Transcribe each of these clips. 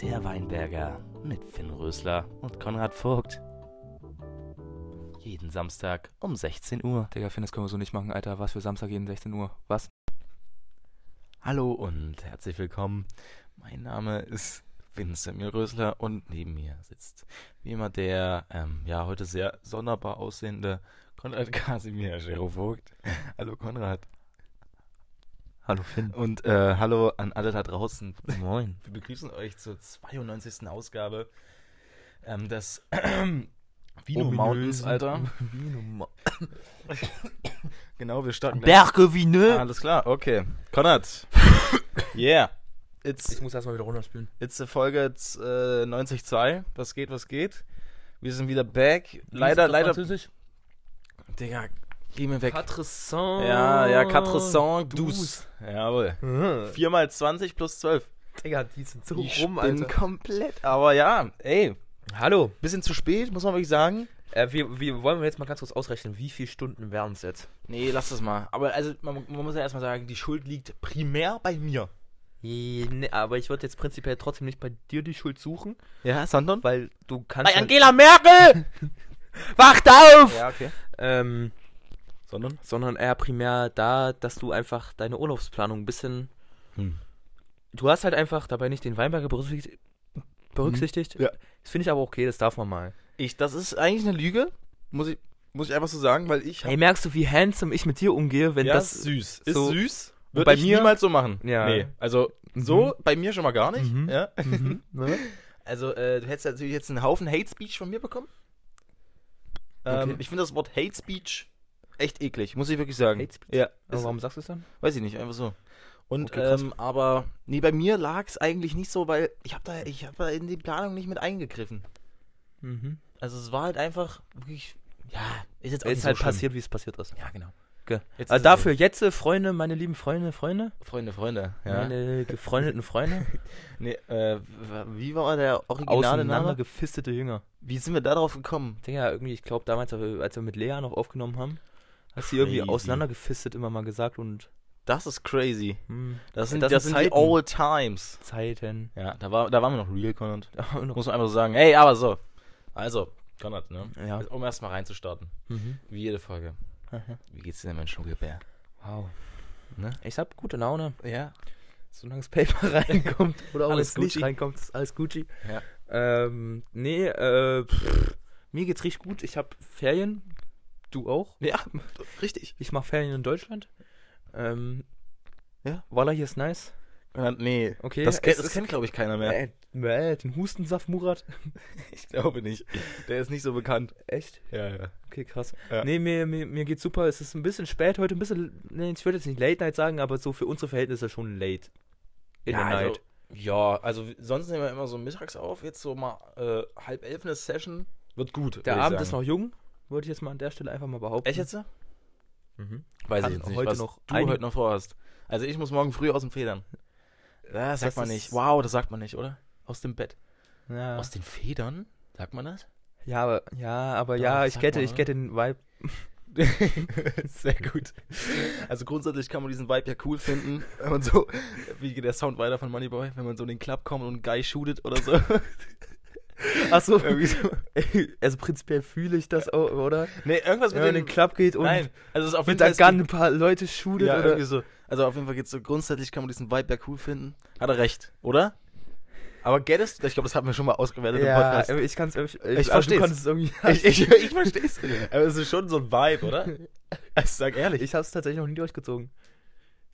Der Weinberger mit Finn Rösler und Konrad Vogt. Jeden Samstag um 16 Uhr. Digga, Finn, das können wir so nicht machen, Alter. Was für Samstag jeden 16 Uhr? Was? Hallo und herzlich willkommen. Mein Name ist Vincent Rösler und neben mir sitzt wie immer der, ähm, ja, heute sehr sonderbar aussehende Konrad Kasimir Vogt. Hallo Konrad. Hallo Finn. Und äh, hallo an alle da draußen. Moin. Wir begrüßen euch zur 92. Ausgabe ähm, des Vino Mountains, Alter. Vino Mo Genau, wir starten. Berge nö. Alles klar, okay. Konrad. yeah. It's, Ich muss erstmal wieder runterspülen. it's Folge jetzt, äh, 90.2. Was geht, was geht? Wir sind wieder back. Leider, leider. Französisch. Digga, geh mir weg. Quatre cents. Ja, ja, quatre cents douze. douze. Jawohl. Mhm. 4 mal 20 plus 12. Digga, die sind so Ich rum, bin Alter. komplett. Aber ja, ey, Hallo. bisschen zu spät, muss man wirklich sagen. Äh, wir, wir wollen jetzt mal ganz kurz ausrechnen, wie viele Stunden wären es jetzt? Nee, lass das mal. Aber also, man, man muss ja erstmal sagen, die Schuld liegt primär bei mir. Nee, aber ich würde jetzt prinzipiell trotzdem nicht bei dir die Schuld suchen, Ja, sondern? weil du kannst. Bei halt- Angela Merkel! Wacht auf! ja, okay. Ähm, Sondern? sondern eher primär da, dass du einfach deine Urlaubsplanung ein bisschen. Hm. Du hast halt einfach dabei nicht den Weinberger berücksichtigt. berücksichtigt. Ja. Das finde ich aber okay, das darf man mal. Ich, das ist eigentlich eine Lüge, muss ich, muss ich einfach so sagen, weil ich. Hey, merkst du, wie handsome ich mit dir umgehe, wenn ja, das. ist süß. Ist so- süß. Würde bei ich mir- niemals so machen. Ja. Nee, also so bei mir schon mal gar nicht. Mhm. Ja. Mhm, ne? Also, äh, du hättest natürlich jetzt einen Haufen Hate Speech von mir bekommen. Ähm, Okay. Ich finde das Wort Hate Speech echt eklig, muss ich wirklich sagen. Hate Speech? Ja, Aber warum sagst du es dann? weiß ich nicht, einfach so. Und Okay, ähm, aber nee, bei mir lag es eigentlich nicht so, weil ich habe da ich habe da in die Planung nicht mit eingegriffen. Mhm. Also es war halt einfach wirklich ja, ist jetzt auch Ist nicht halt so passiert, wie es passiert ist. Ja, genau. Okay. Jetzt Also dafür jetzt, äh, Freunde, meine lieben Freunde, Freunde, so. Freunde, Freunde, ja. meine gefreundeten Freunde, Nee, äh, wie war der originale Name? gefistete Jünger. Wie sind wir darauf gekommen? Digga, irgendwie, ich glaube damals, als wir mit Lea noch aufgenommen haben, hast du irgendwie Crazy. auseinandergefistet immer mal gesagt und Das ist crazy. hm, Das sind, Das das sind die old times. Zeiten. Ja, da, war, da waren wir noch real, Konrad. Muss man einfach so sagen. Hey, aber so. Also, Konrad, ne? ja. Um erstmal reinzustarten. Mhm. Wie jede Folge. Wie geht's dir denn, mein Schnuckelbär? Wow. Ne? Ich hab gute Laune. Ja. Solange das Paper reinkommt oder auch Alles nicht Gucci. reinkommt, ist alles Gucci. Ja. Ähm, nee, äh, pff, mir geht's richtig gut. Ich hab Ferien. Du auch? Ja, richtig. Ich mache Ferien in Deutschland. Ähm, Ja. Voila, hier ist nice. Konrad, nee. Okay. Das, das ist- kennt glaube ich, keiner mehr. Äh, äh, den Hustensaft Murat. Ich glaube nicht. Der ist nicht so bekannt. Echt? Ja, ja. Okay, krass. Ja. Nee, mir, mir, mir geht's super. Es ist ein bisschen spät heute, ein bisschen, nee, ich würde jetzt nicht Late Night sagen, aber so für unsere Verhältnisse schon late. In ja, der also, Night. ja, also sonst nehmen wir immer so mittags auf. Jetzt so mal äh, halb elf eine Session. Wird gut. Der Abend ist noch jung, würde ich jetzt mal an der Stelle einfach mal behaupten. Echt jetzt? Mhm. Weiß Kann ich jetzt nicht, heute was noch du heute noch vorhast. Also ich muss morgen früh aus dem Federn. Das sagt Das man nicht. Wow, das sagt man nicht, oder? Aus dem Bett. Ja. Aus den Federn? Sagt man das? ja, aber, ja, aber Doch, ja, ich mal, ich gette den Vibe. Sehr gut. Also grundsätzlich kann man diesen Vibe ja cool finden, wenn man so, wie geht der Sound weiter von Moneyboy, wenn man so in den Club kommt und einen Guy shootet oder so. Achso, Irgendwie so. also prinzipiell fühle ich das auch, oder? Nee, irgendwas Wenn mit man in dem den Club geht und Nein, also es ist auf mit jeden der Fall Gun ein paar Leute shootet ja, oder. irgendwie so. Also auf jeden Fall geht's so grundsätzlich kann man diesen Vibe ja cool finden. Hat er recht, oder? Aber it? Ich glaube, das haben wir schon mal ausgewertet im Ja, Podcast. aber ich kann es ich, Ich also. Du konntest es irgendwie. Ich, ich, ich verstehe es. Aber es ist schon so ein Vibe, oder? Also sag ehrlich. Ich habe es tatsächlich noch nie durchgezogen.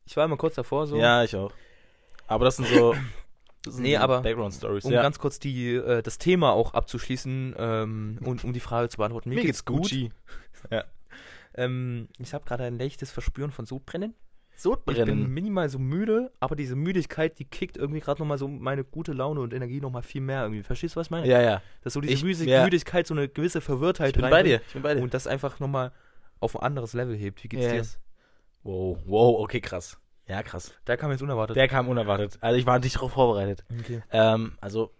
Ich war immer kurz davor so. Ja, ich auch. Aber das sind so. Nee, aber Background Stories. Um ja. ganz kurz die, äh, das Thema auch abzuschließen ähm, und um die Frage zu beantworten. Mir geht's Gucci. Ähm, ich habe gerade ein leichtes Verspüren von Sodbrennen. Ich bin Sodbrennen. minimal so müde, aber diese Müdigkeit, die kickt irgendwie gerade nochmal so meine gute Laune und Energie nochmal viel mehr irgendwie. Verstehst du, was ich meine? Ja, ja. Dass so diese Ich- Müsi- ja. Müdigkeit so eine gewisse Verwirrtheit Ich bin bei reinbringt dir. Ich bin bei dir. Und das einfach nochmal auf ein anderes Level hebt. Wie geht's Yes. Wow, wow, okay, krass. Ja, krass. Der kam jetzt unerwartet. Der kam unerwartet. Also ich war nicht darauf vorbereitet. okay. Ähm, also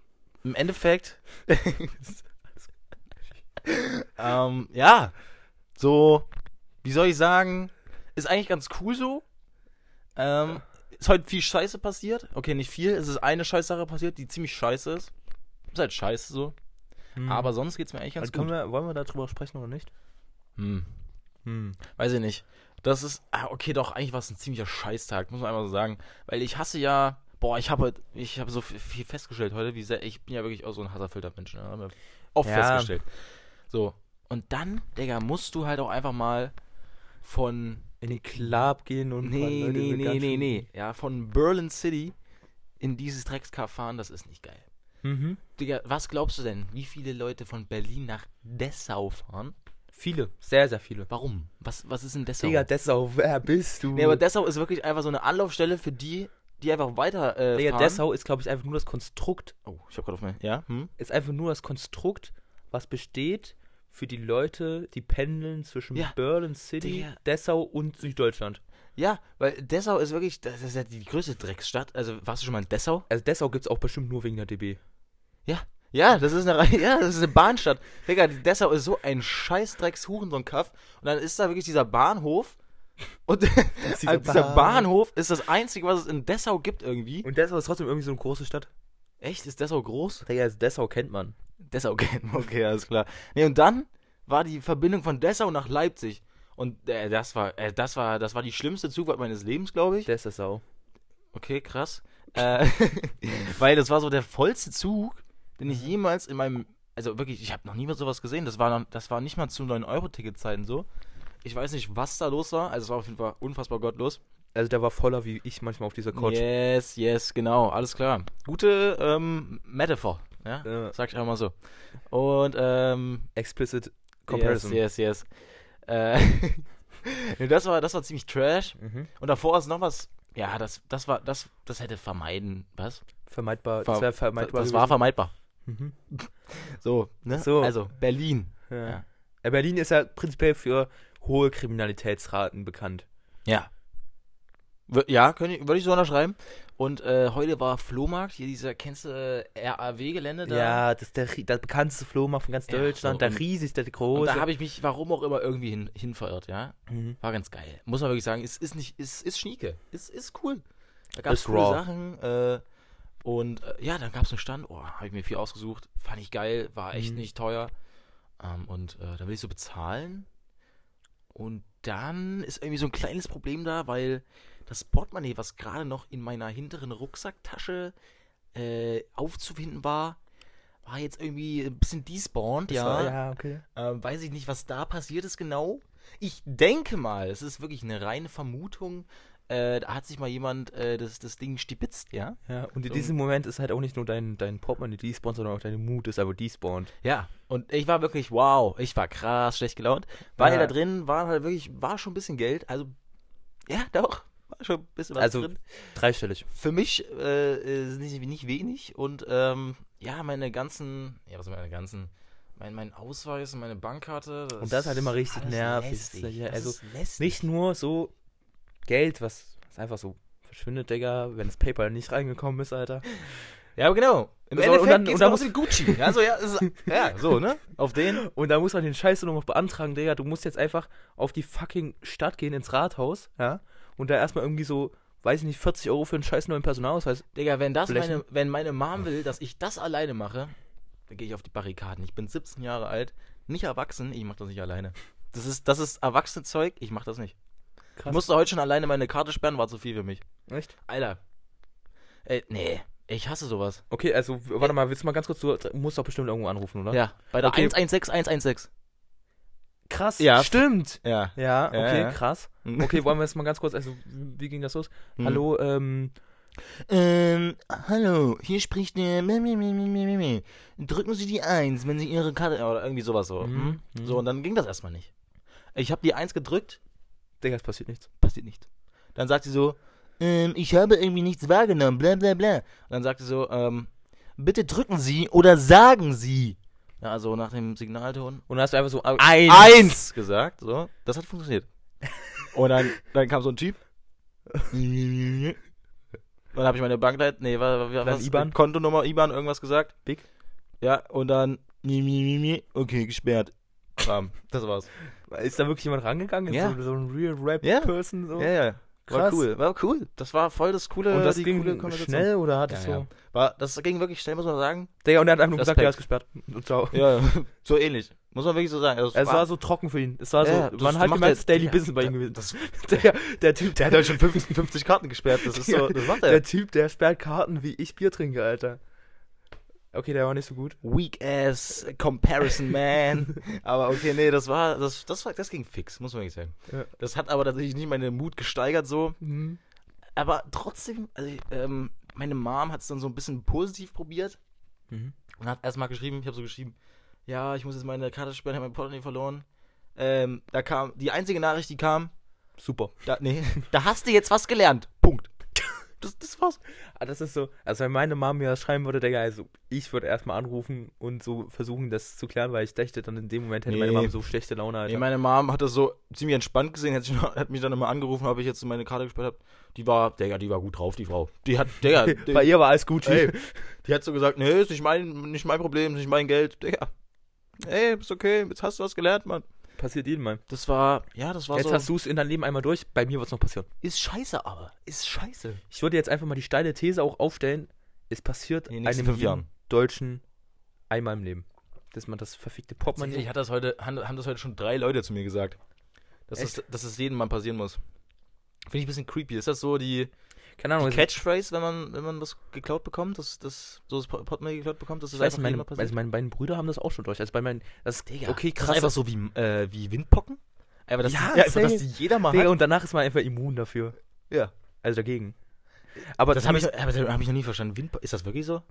im Endeffekt. ähm, ja. So, wie soll ich sagen, ist eigentlich ganz cool so. Ähm, ist heute viel Scheiße passiert. Okay, nicht viel. Es ist eine Scheißsache passiert, die ziemlich scheiße ist. Ist halt scheiße so. Hm. Aber sonst geht's mir eigentlich ganz also gut. wir, wollen wir darüber sprechen oder nicht? Hm. Hm. Weiß ich nicht. Das ist, ah, okay, doch, eigentlich war es ein ziemlicher Scheißtag, muss man einmal so sagen. Weil ich hasse ja, boah, ich habe ich habe so viel, festgestellt heute, wie sehr, ich bin ja wirklich auch so ein Hasserfilter-Mensch, ne? Haben wir oft Ja. festgestellt. So. Und dann, Digga, musst du halt auch einfach mal von, In den Club gehen und nee, nee, nee, nee, nee, ja, von Berlin City in dieses Dreckskaff fahren, das ist nicht geil. Mhm. Digga, was glaubst du denn, wie viele Leute von Berlin nach Dessau fahren? Viele, sehr, sehr viele. Warum? Was, was ist in Dessau? Digga, Dessau, wer bist du? Nee, aber Dessau ist wirklich einfach so eine Anlaufstelle für die, die einfach weiter äh, Digga, fahren. Dessau ist, glaube ich, einfach nur das Konstrukt, Oh, ich hab gerade auf mein... Ja? Hm? ist einfach nur das Konstrukt, was besteht für die Leute, die pendeln zwischen Ja. Berlin City, Digga. Dessau und Süddeutschland. Ja, weil Dessau ist wirklich... Das ist ja die größte Drecksstadt. Also, warst du schon mal in Dessau? Also Dessau gibt es auch bestimmt nur wegen der DB. Ja. Ja, das ist eine ja, das ist eine Bahnstadt. Digga, Dessau ist so ein scheißdrecks Hurensohn-Kaff. Und dann ist da wirklich dieser Bahnhof. Und dieser, Bahn- Bahnhof ist das Einzige, was es in Dessau gibt irgendwie. Und Dessau ist trotzdem irgendwie so eine große Stadt. Echt? Ist Dessau groß? Digga, also Dessau kennt man. Dessau kennen, wir, okay, alles klar. Nee, und dann war die Verbindung von Dessau nach Leipzig. Und äh, das war, äh, das war, das war die schlimmste Zugfahrt meines Lebens, glaube ich. Dessau. Okay, krass. Äh, weil das war so der vollste Zug, den ich jemals in meinem, also wirklich, ich habe noch niemals sowas gesehen. Das war, noch, das war nicht mal zu 9-Euro-Ticket-Zeiten so. Ich weiß nicht, was da los war. Also es war auf jeden Fall unfassbar gottlos. Also der war voller wie ich manchmal auf dieser Couch. Yes, yes, genau, alles klar. Gute ähm, Metaphor, ja? Ja. Sag ich einfach mal so. Und ähm, Explicit Comparison. Yes, yes, yes. Äh, das war, das war ziemlich trash. Mhm. Und davor ist noch was. Ja, das, das war, das, das hätte vermeiden. Was? Vermeidbar. Ver- das vermeidbar. das war vermeidbar. Mhm. So, ne? So. Also, Berlin. Ja. Ja. Ja, Berlin ist ja prinzipiell für hohe Kriminalitätsraten bekannt. Ja. Ja, würde ich so unterschreiben. Und äh, heute war Flohmarkt, hier dieser, kennst du äh, RAW-Gelände da? Ja, das ist der, der bekannteste Flohmarkt von ganz Ja, Deutschland, so, der und- riesigste, der Und große. da habe ich mich, warum auch immer, irgendwie hin, hin verirrt, ja? Mhm. War ganz geil. Muss man wirklich sagen, ist, ist nicht, ist, ist schnieke. Ist, ist cool. Da gab es coole raw. Sachen. Äh, und äh, ja, dann gab es einen Stand. Oh, habe ich mir viel ausgesucht. Fand ich geil. War echt Mhm. nicht teuer. Ähm, und äh, dann will ich so bezahlen. Und dann ist irgendwie so ein kleines Problem da, weil das Portemonnaie, was gerade noch in meiner hinteren Rucksacktasche äh, aufzufinden war, war jetzt irgendwie ein bisschen despawned, ja. war- ja, okay. Ähm, weiß ich nicht, was da passiert ist genau. Ich denke mal, es ist wirklich eine reine Vermutung. Äh, da hat sich mal jemand äh, das, das Ding stibitzt, ja? Ja, und in So. diesem Moment ist halt auch nicht nur dein, dein Portemonnaie despawned, sondern auch deine Mut ist aber despawned. Ja. Und ich war wirklich, wow, ich war krass schlecht gelaunt. Weil Ja. da drin war halt wirklich, war schon ein bisschen Geld. Also, ja, doch, war schon ein bisschen was Also- drin. Dreistellig. Für mich äh, ist nicht, nicht wenig. Und ähm, ja, meine ganzen, ja, was meine ganzen, mein, mein Ausweis und meine Bankkarte. Und das ist halt immer richtig nervig. lästig. Ja, Das also ist lästig. Nicht nur so Geld, was, was einfach so verschwindet, Digga, wenn das PayPal nicht reingekommen ist, Alter. Ja, aber genau. Im So, Endeffekt und dann- und dann raus in Gucci. Ja, so, ja, ist, ja, so, ne? Auf den. Und da muss man den Scheiß nur noch beantragen, Digga. Du musst jetzt einfach auf die fucking Stadt gehen, ins Rathaus, ja, und da erstmal irgendwie so, weiß ich nicht, 40 Euro für einen scheiß neuen Personalausweis. Digga, wenn das Blechen. meine, wenn meine Mom will, dass ich das alleine mache, dann gehe ich auf die Barrikaden. Ich bin 17 Jahre alt, nicht erwachsen, ich mach das nicht alleine. Das ist, das ist erwachsene Zeug, ich mach das nicht. Ich musste heute schon alleine meine Karte sperren, war zu viel für mich. Echt? Alter. Ey, nee, ich hasse sowas. Okay, also, warte mal, willst du mal ganz kurz, du musst doch bestimmt irgendwo anrufen, oder? Ja, bei der Okay. 116 116. Krass, Ja. stimmt. Ja. Ja, okay, ja. krass. Okay, wollen wir jetzt mal ganz kurz, also, wie ging das los? Hm. Hallo, ähm, Ähm, hallo, hier spricht der. Drücken Sie die 1, wenn Sie Ihre Karte. Oder irgendwie sowas so. Mhm, hm? mhm. So, und dann ging das erstmal nicht. Ich habe die 1 gedrückt, Digga, es passiert nichts. passiert nicht. Dann sagt sie so, ähm, ich habe irgendwie nichts wahrgenommen, bla bla bla. Und dann sagt sie so, ähm, bitte drücken Sie oder sagen Sie. Ja, also nach dem Signalton. Und dann hast du einfach so, ah, Eins gesagt, so. Das hat funktioniert. Und dann, dann kam so ein Typ. Dann habe ich meine Bankleit, nee, was, was, Dann was IBAN? Kontonummer, IBAN, irgendwas gesagt. Big? Ja, und dann, okay, gesperrt. Bam, das war's. Ist da wirklich jemand rangegangen? Ist Ja. So, so ein Real Ja. Rap-Person? So? Ja, ja. War Krass. cool, war cool. Das war voll das coole, Und das ging coole schnell oder hat Ja, es ja. so? War, das ging wirklich schnell, muss man sagen. Digga, und er hat einfach nur gesagt, er ist gesperrt. Und ciao. Ja, so ähnlich. Muss man wirklich so sagen. Also, Es war so trocken für ihn. Es war Ja, so, man hat er- es Daily ja, Business bei ihm gewesen. das- Der, der Typ, Der hat halt schon 50, 50 Karten gesperrt. Das ist so, das macht er. der Typ, der sperrt Karten, wie ich Bier trinke, Alter. Okay, der war nicht so gut. Weak ass Comparison Man. aber okay, nee, das war, das, das war, das ging fix, muss man wirklich sagen. Ja. Das hat aber tatsächlich nicht meinen Mut gesteigert so. Mhm. Aber trotzdem, also, ich, ähm, meine Mom hat es dann so ein bisschen positiv probiert Mhm. und hat erstmal geschrieben, ich habe so geschrieben, ja, ich muss jetzt meine Karte sperren, ich habe mein Portemonnaie verloren. Ähm, da kam, die einzige Nachricht, die kam, Super. da, nee, da hast du jetzt was gelernt. Punkt. Das, das war's. Ah, das ist so, also wenn meine Mom mir das schreiben würde, Digga, also ich würde erstmal anrufen und so versuchen, das zu klären, weil ich dachte, dann in dem Moment hätte meine Nee. Mom so schlechte Laune, Alter. Nee, meine Mom hat das so ziemlich entspannt gesehen, hat, noch, hat mich dann immer angerufen, ob ich jetzt meine Karte gesperrt habe. Die war, Digga, die war gut drauf, die Frau. Die hat, Digga, die, Bei ihr war alles gut. ey, die hat so gesagt, nee, ist nicht mein, nicht mein Problem, ist nicht mein Geld. Digga, ey, ist okay, jetzt hast du was gelernt, Mann. Passiert jedem mal. Das war, ja, das war Jetzt so. hast du es in deinem Leben einmal durch, bei mir wird es noch passieren. ist scheiße aber, ist scheiße. Ich würde jetzt einfach mal die steile These auch aufstellen, es passiert In einem. Deutschen einmal im Leben. Dass man das verfickte Portemonnaie... Tatsächlich hat das heute, haben, das heute schon drei Leute zu mir gesagt. Dass, das, dass das jedem mal passieren muss. Finde ich ein bisschen creepy. Ist das so die, Keine Ahnung, die Catchphrase, wenn man, wenn man was geklaut bekommt, dass das so das Port- Portemonnaie geklaut bekommt, dass das ich weiß, einfach meine, mal passiert? also meine beiden Brüder haben das auch schon durch. Also bei meinen... Das, Digga, okay, Das krass. ist einfach so wie, äh, wie Windpocken. Aber das, Ja, ja, einfach, dass die jeder mal Digga, hat. und danach ist man einfach immun dafür. Ja. Also dagegen. Aber Das habe ich, aber das hab ich noch nie verstanden. Windpo ist das wirklich so?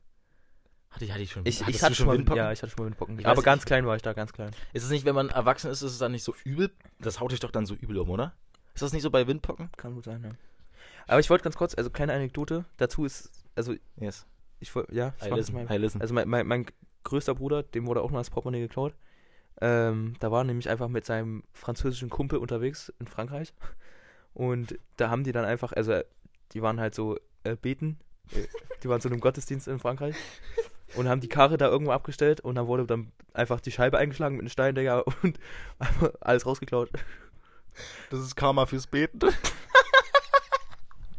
Hatte ich, hatte ich schon. ich, ich hatte schon mal, Windpocken? ja, ich hatte schon mal Windpocken. Ich Aber weiß ganz nicht. klein war ich da, ganz klein. Ist es nicht, wenn man erwachsen ist, ist es dann nicht so übel? Das haut dich doch dann so übel um, oder? Ist das nicht so bei Windpocken? Kann gut sein, ja. Aber ich wollte ganz kurz, also kleine Anekdote dazu ist, also Yes. ich wollte, ja, ich I listen. mal. I listen. Also mein, mein, mein größter Bruder, dem wurde auch mal das Portemonnaie geklaut. Ähm, da war nämlich einfach mit seinem französischen Kumpel unterwegs in Frankreich. Und da haben die dann einfach, also die waren halt so äh, beten, die waren zu einem Gottesdienst in Frankreich und haben die Karre da irgendwo abgestellt und dann wurde dann einfach die Scheibe eingeschlagen mit einem Stein, Digga, und alles rausgeklaut. Das ist Karma fürs Beten.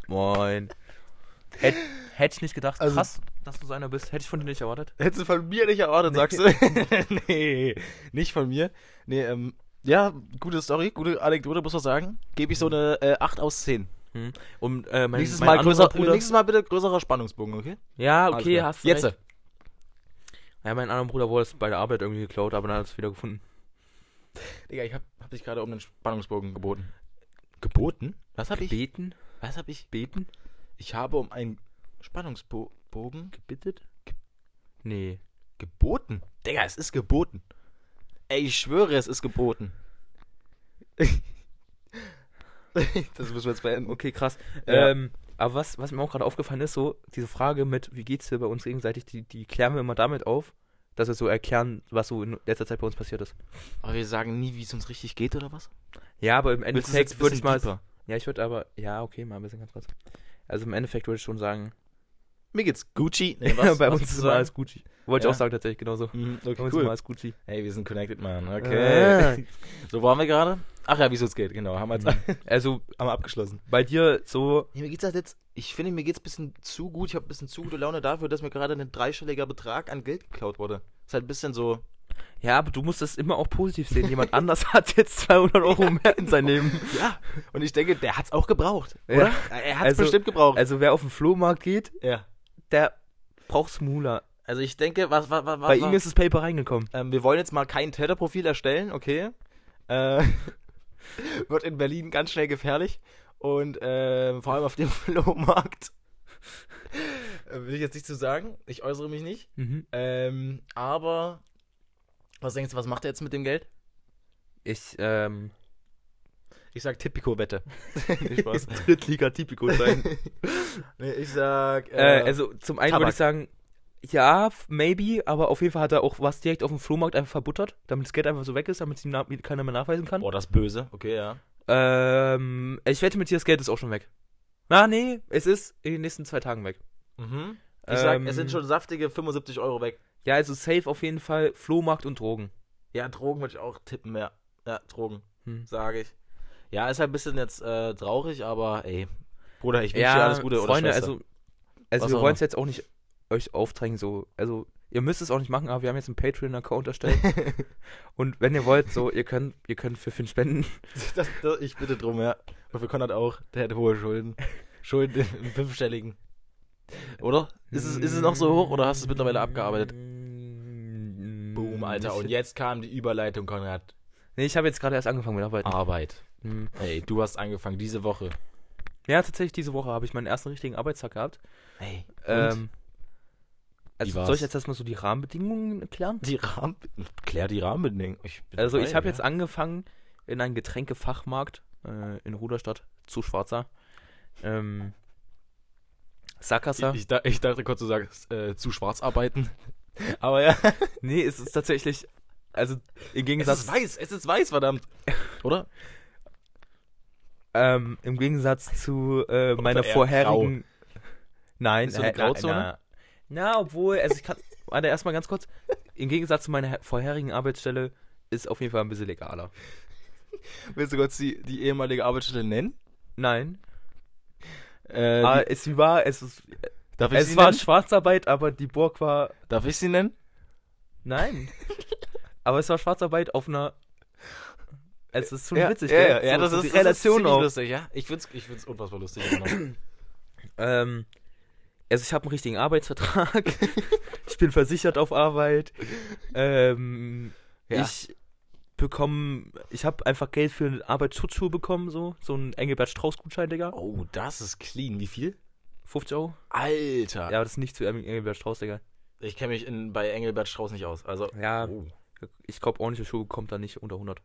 Moin. Hätt, hätte ich nicht gedacht, Also- krass, dass du so einer bist. Hätte ich von dir nicht erwartet. Hättest du von mir nicht erwartet, Nee. sagst du? nee, nicht von mir. Nee, ähm, ja, gute Story, gute Anekdote, muss man sagen. Gebe ich so eine äh, 8 aus 10. Hm. Und äh, mein, nächstes, mein Mal größer, nächstes Mal bitte größerer Spannungsbogen, okay? Ja, okay, hast du Jetzt. recht. Ja, mein anderer Bruder wurde es bei der Arbeit irgendwie geklaut, aber dann hat es wieder gefunden. Digga, ich hab, hab dich gerade um den Spannungsbogen geboten. Geboten? Was hab ich? Beten? Was hab ich? Beten? Ich habe um einen Spannungsbogen Gebittet? Nee. geboten. Digga, es ist geboten. Ey, ich schwöre, es ist geboten. das müssen wir jetzt beenden. Okay, krass. Ja. Ähm, aber was, was mir auch gerade aufgefallen ist, so, diese Frage mit, wie geht's dir bei uns gegenseitig, die, die klären wir immer damit auf, dass wir so erklären, was so in letzter Zeit bei uns passiert ist. Aber wir sagen nie, wie es uns richtig geht, oder was? Ja, aber im Endeffekt würde ich mal. deeper? Ja, ich würde aber. Ja, okay, mal ein bisschen ganz kurz. Also im Endeffekt würde ich schon sagen, Mir geht's Gucci. Nee, bei uns ist immer alles Gucci. Wollte Ja. ich auch sagen, tatsächlich, genauso. Mhm, Bei okay, uns ist immer cool. alles Gucci. Hey, wir sind connected, man. Okay. So waren wir gerade? Ach ja, wie es geht, genau. Haben wir jetzt Also haben wir abgeschlossen. bei dir so. Nee, mir geht's halt jetzt, ich finde, mir geht's ein bisschen zu gut. Ich habe ein bisschen zu gute Laune dafür, dass mir gerade ein dreistelliger Betrag an Geld geklaut wurde. Ist halt ein bisschen so. Ja, aber du musst das immer auch positiv sehen. Jemand anders hat jetzt 200 Euro mehr in sein Leben. Ja. Und ich denke, der hat's auch gebraucht. Ja. Oder? Er hat's Also- bestimmt gebraucht. Also wer auf den Flohmarkt geht, ja. der braucht Smoola. Also ich denke, was, was, was, Bei was, ihm ist das Paper reingekommen. ähm, wir wollen jetzt mal kein Täterprofil erstellen, okay? Äh, wird in Berlin ganz schnell gefährlich. Und ähm, vor allem auf dem Flohmarkt. Äh, Will ich jetzt nicht zu sagen. Ich äußere mich nicht. Mhm. Ähm, aber was denkst du, was macht er jetzt mit dem Geld? Ich, ähm. Ich sag Tipico-Wette. nee, Spaß. Drittliga Typico sein. nee, ich sag. äh, also zum einen würde ich sagen, ja, maybe, aber auf jeden Fall hat er auch was direkt auf dem Flohmarkt einfach verbuttert, damit das Geld einfach so weg ist, damit es ihm na keiner mehr nachweisen kann. Boah, das ist böse. Okay, ja. Ähm, ich wette mit dir, das Geld ist auch schon weg. Na, nee, es ist in den nächsten zwei Tagen weg. Mhm. Ich sag, Ähm, es sind schon saftige 75 Euro weg. Ja, also safe auf jeden Fall Flohmarkt und Drogen. Ja, Drogen würde ich auch tippen, ja. Ja, Drogen, Hm. sage ich. Ja, ist halt ein bisschen jetzt äh, traurig, aber ey, Bruder, ich wünsche ja, dir alles Gute oder Freunde, Schwester. also, also Was wir wollen es jetzt auch nicht euch aufdrängen, so, also ihr müsst es auch nicht machen, aber wir haben jetzt einen Patreon-Account erstellt. und wenn ihr wollt, so, ihr könnt, ihr könnt für Finn spenden. das, das, ich bitte drum, ja. Und für Konrad auch, der hat hohe Schulden. Schulden im fünfstelligen. Oder? Ist es, ist es noch so hoch oder hast du es mittlerweile abgearbeitet? Boom, Alter. Und jetzt kam die Überleitung, Konrad. Nee, ich habe jetzt gerade erst angefangen mit Arbeiten. Arbeit. Hm. Ey, du hast angefangen diese Woche. Ja, tatsächlich, diese Woche habe ich meinen ersten richtigen Arbeitstag gehabt. Ey. Ähm, also soll ich jetzt erstmal so die Rahmenbedingungen erklären? die Rahmen... Klär die Rahmenbedingungen. Ich Also dabei, ich habe ja. jetzt angefangen in einem Getränkefachmarkt äh, in Ruderstadt zu Schwarzer. Ähm, Sackgasse. Ich, ich, ich dachte kurz, du sagst, äh, zu schwarz arbeiten. Aber ja. Nee, es ist tatsächlich, also im Es Gegensatz, ist weiß, es ist weiß, verdammt. Oder? ähm, im Gegensatz zu äh, meiner vorherigen. Nein, Ist so eine äh, na- Grauzone? Na, na, obwohl, also ich kann, warte erstmal ganz kurz. Im Gegensatz zu meiner he- vorherigen Arbeitsstelle ist auf jeden Fall ein bisschen legaler. Willst du kurz die, die ehemalige Arbeitsstelle nennen? Nein, Äh, aber es war, es, ist, darf ich es sie war nennen? Schwarzarbeit, aber die Burg war, Darf ich sie nennen? nein. aber es war Schwarzarbeit auf einer, es ist schon witzig, ja, gell? ja, ja, so, das so ist die das ist Relation ziemlich auch. lustig, ja. Ich find's, ich find's unfassbar lustig. Ähm, also ich habe einen richtigen Arbeitsvertrag. ich bin versichert auf Arbeit. Ähm, Ja. Ich bekomme, ich habe einfach Geld für eine Arbeitsschutzschuhe bekommen, so. So ein Engelbert Strauß Gutschein, Digga. oh, das ist clean. Wie viel? 50 Euro. Alter. Ja, aber das ist nicht für Engelbert Strauß, Digga. Ich kenne mich in, bei Engelbert Strauß nicht aus. Also, Ja, oh, ich glaube, ordentliche Schuhe kommt da nicht unter 100.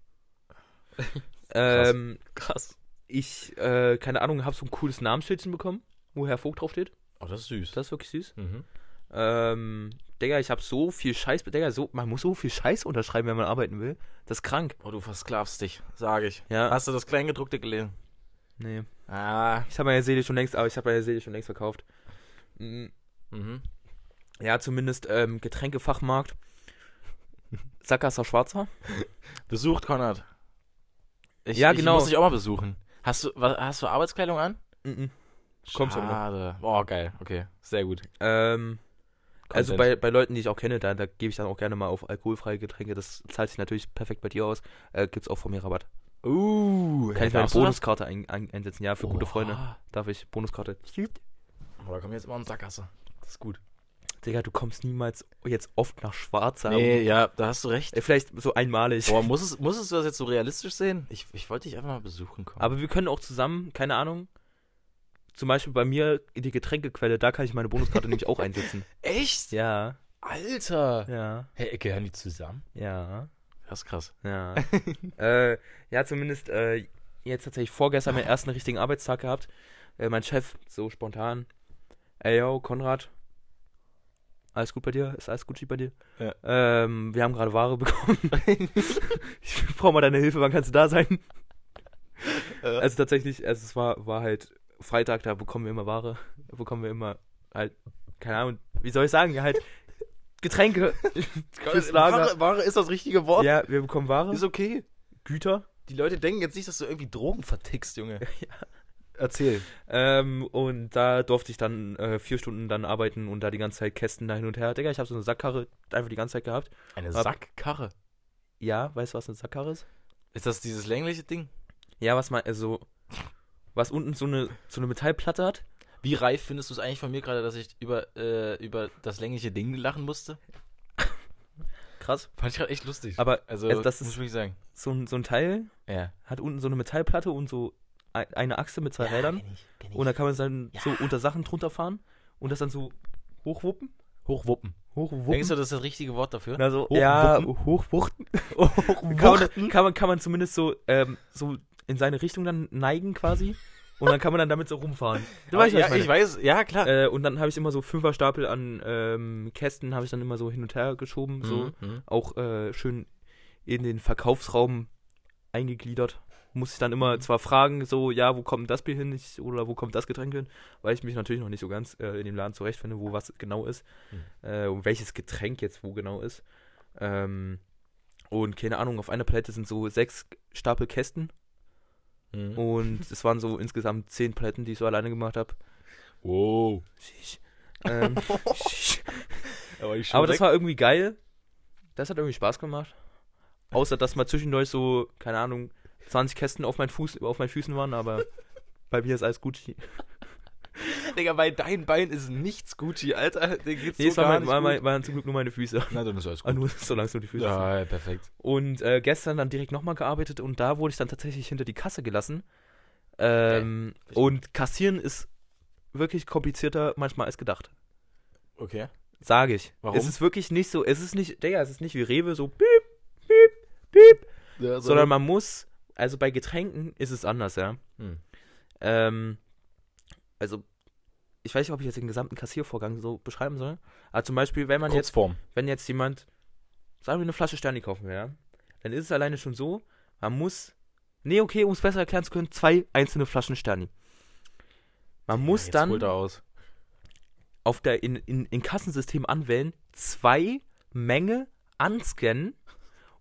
ähm, krass. ich, äh, keine Ahnung, habe so ein cooles Namensschildchen bekommen, wo Herr Vogt draufsteht. Oh, das ist süß. Das ist wirklich süß. Mhm. Ähm, Digga, ich habe so viel Scheiß, Digga, so, man muss so viel Scheiß unterschreiben, wenn man arbeiten will. Das ist krank. Oh, du versklavst dich, sage ich. Ja. Hast du das Kleingedruckte gelesen? Nee. Ah. Ich habe meine Seele schon längst, aber ich habe meine Seele schon längst verkauft. Mm, Mhm. Ja, zumindest ähm, Getränkefachmarkt. Sackgasser Schwarzer. Besucht, Konrad. Ich, Ja, Ich genau. muss dich auch mal besuchen. Hast du, wa- hast du Arbeitskleidung an? Mhm. Kommst noch. Schade. Boah, geil. Okay, sehr gut. Ähm, also bei, bei Leuten, die ich auch kenne, da, da gebe ich dann auch gerne mal auf alkoholfreie Getränke. Das zahlt sich natürlich perfekt bei dir aus. Äh, gibt's auch von mir Rabatt. Uh, Kann ich meine Bonuskarte ein, ein, einsetzen? Ja, für gute Freunde. Oha. Darf ich Bonuskarte? Oh, da kommen jetzt immer in Sackgasse. Das ist gut. Digga, du kommst niemals jetzt oft nach Schwarzer. Nee, ja, da hast du recht. Äh, Vielleicht so einmalig. Boah, muss es, musstest du das jetzt so realistisch sehen? Ich, ich wollte dich einfach mal besuchen kommen. Aber wir können auch zusammen, keine Ahnung, zum Beispiel bei mir in die Getränkequelle, da kann ich meine Bonuskarte nämlich auch einsetzen. Echt? Ja, Alter. ja, Hey, gehören die zusammen? ja, Das ist krass. ja. äh, ja, zumindest äh, jetzt tatsächlich vorgestern meinen ersten richtigen Arbeitstag gehabt. Äh, mein Chef, so spontan, ey yo, Konrad, alles gut bei dir? Ist alles gut bei dir? Ja. Ähm, wir haben gerade Ware bekommen. ich brauche mal deine Hilfe, wann kannst du da sein? Also tatsächlich, also es war, war halt Freitag, da bekommen wir immer Ware. Da bekommen wir immer halt, keine Ahnung, wie soll ich sagen, halt Getränke fürs Lager. Ware, Ware ist das richtige Wort. Ja, wir bekommen Ware, Ist okay. Güter. Die Leute denken jetzt nicht, dass du irgendwie Drogen vertickst, Junge. Erzähl. Ähm, und da durfte ich dann äh, vier Stunden dann arbeiten und da die ganze Zeit Kästen da hin und her. Digga, ich habe so eine Sackkarre einfach die ganze Zeit gehabt. Eine Ab- Sackkarre. Ja, weißt du, was eine Sackkarre ist? Ist das dieses längliche Ding? Ja, was man, also, was unten so eine, so eine Metallplatte hat. Wie reif findest du es eigentlich von mir gerade, dass ich über, äh, über das längliche Ding lachen musste? Krass. Fand ich gerade echt lustig. Aber also, also das muss ist ich sagen. so ein, so ein Teil, Ja. hat unten so eine Metallplatte und so ein- eine Achse mit zwei Rädern. kenn ich, kenn ich. Und dann kann man dann Ja. so unter Sachen drunter fahren und das dann so hochwuppen. Hochwuppen. Hochwuppen. Denkst du, das ist das richtige Wort dafür? also, Hochwuppen? ja, hochwuchten. Hochwuchten? Kann man, kann, man, kann man zumindest so, ähm, so in seine Richtung dann neigen quasi. Und dann kann man dann damit so rumfahren. Weißt, ja, ich ich weiß, ja, klar. Äh, und dann habe ich immer so Fünferstapel an ähm, Kästen, habe ich dann immer so hin und her geschoben. So. Mhm. Auch äh, schön in den Verkaufsraum eingegliedert. Muss ich dann immer Mhm. zwar fragen, so, ja, wo kommt das Bier hin ich, oder wo kommt das Getränk hin, weil ich mich natürlich noch nicht so ganz äh, in dem Laden zurechtfinde, wo was genau ist Mhm. äh, und welches Getränk jetzt wo genau ist. Ähm, und keine Ahnung, auf einer Palette sind so sechs Stapel Kästen Mhm. Und es waren so insgesamt zehn Paletten, die ich so alleine gemacht habe. Wow. Ähm, Aber, ich aber das war irgendwie geil. Das hat irgendwie Spaß gemacht. Außer, dass mal zwischendurch so, keine Ahnung, 20 Kästen auf, mein Fuß, auf meinen Füßen waren, aber bei mir ist alles Gucci. Digga, bei deinen Beinen ist nichts Gucci, Alter. Der geht's Nee, so es war gar mein, nicht war, gut. mein, waren zum Glück nur meine Füße. Na, dann ist alles Ah, gut. nur, solange es nur die Füße sind. Ja, perfekt. Und äh, gestern dann direkt nochmal gearbeitet und da wurde ich dann tatsächlich hinter die Kasse gelassen. Ähm, Verstehe. und kassieren ist wirklich komplizierter manchmal als gedacht. Okay. Sage ich. Warum? Es ist wirklich nicht so, es ist nicht, Digga, es ist nicht wie Rewe, so piep, piep, piep, Ja, sondern man muss, also bei Getränken ist es anders, ja. Hm. Ähm, also, ich weiß nicht, ob ich jetzt den gesamten Kassiervorgang so beschreiben soll. Aber zum Beispiel, wenn man jetzt Kurzform. wenn jetzt jemand, sagen wir, eine Flasche Sterni kaufen will, ja, dann ist es alleine schon so, man muss, nee, okay, um es besser erklären zu können, zwei einzelne Flaschen Sterni. Man muss Jetzt holt dann aus. auf der in, in, in Kassensystem anwählen, zwei Menge anscannen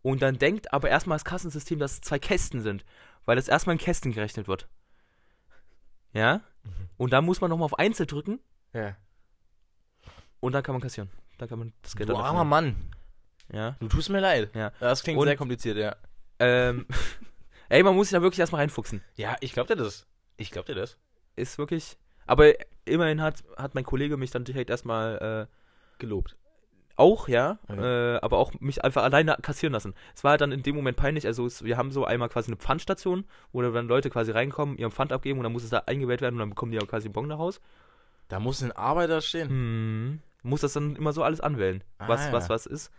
und dann denkt aber erstmal das Kassensystem, dass es zwei Kästen sind, weil das erstmal in Kästen gerechnet wird. Ja? Und dann muss man nochmal auf Einzel drücken Ja. und dann kann man kassieren. Dann kann man das Geld Du armer. Mann. Ja. Du tust mir leid. Ja. Das klingt Und- sehr kompliziert, ja. Ähm, ey, man muss sich da wirklich erstmal reinfuchsen. Ja, ich glaub dir das. Ich glaub dir das. Ist wirklich. Aber immerhin hat, hat mein Kollege mich dann direkt erstmal äh, Gelobt. Auch, ja, Ja. Äh, aber auch mich einfach alleine kassieren lassen. Es war halt dann in dem Moment peinlich. Also, es, wir haben so einmal quasi eine Pfandstation, wo dann Leute quasi reinkommen, ihren Pfand abgeben und dann muss es da eingewählt werden und dann bekommen die auch quasi einen Bon nach Haus. Da muss ein Arbeiter stehen. Hm. Muss das dann immer so alles anwählen, was, Ah, ja. was, was ist.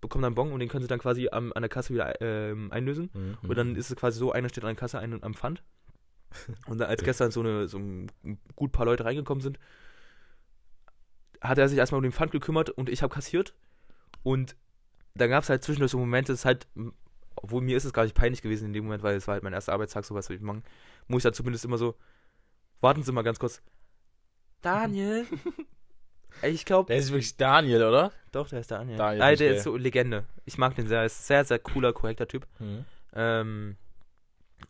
Bekommen dann einen Bon und den können sie dann quasi am, an der Kasse wieder ähm, einlösen. Mhm. Und dann ist es quasi so, einer steht an der Kasse, einer am Pfand. Und dann, als gestern so, eine, so ein gut paar Leute reingekommen sind, hat er sich erstmal um den Pfand gekümmert und ich habe kassiert. Und da gab es halt zwischendurch so Momente, es ist halt, obwohl mir ist es gar nicht peinlich gewesen in dem Moment, weil es war halt mein erster Arbeitstag, sowas will ich machen, muss ich da zumindest immer so, warten Sie mal ganz kurz. Daniel? Ich glaube, Der ist wirklich Daniel, oder? doch, der ist Daniel. Daniel Nein, der ist so Legende. Ich mag den sehr, er ist sehr, sehr cooler, korrekter Typ. Ähm,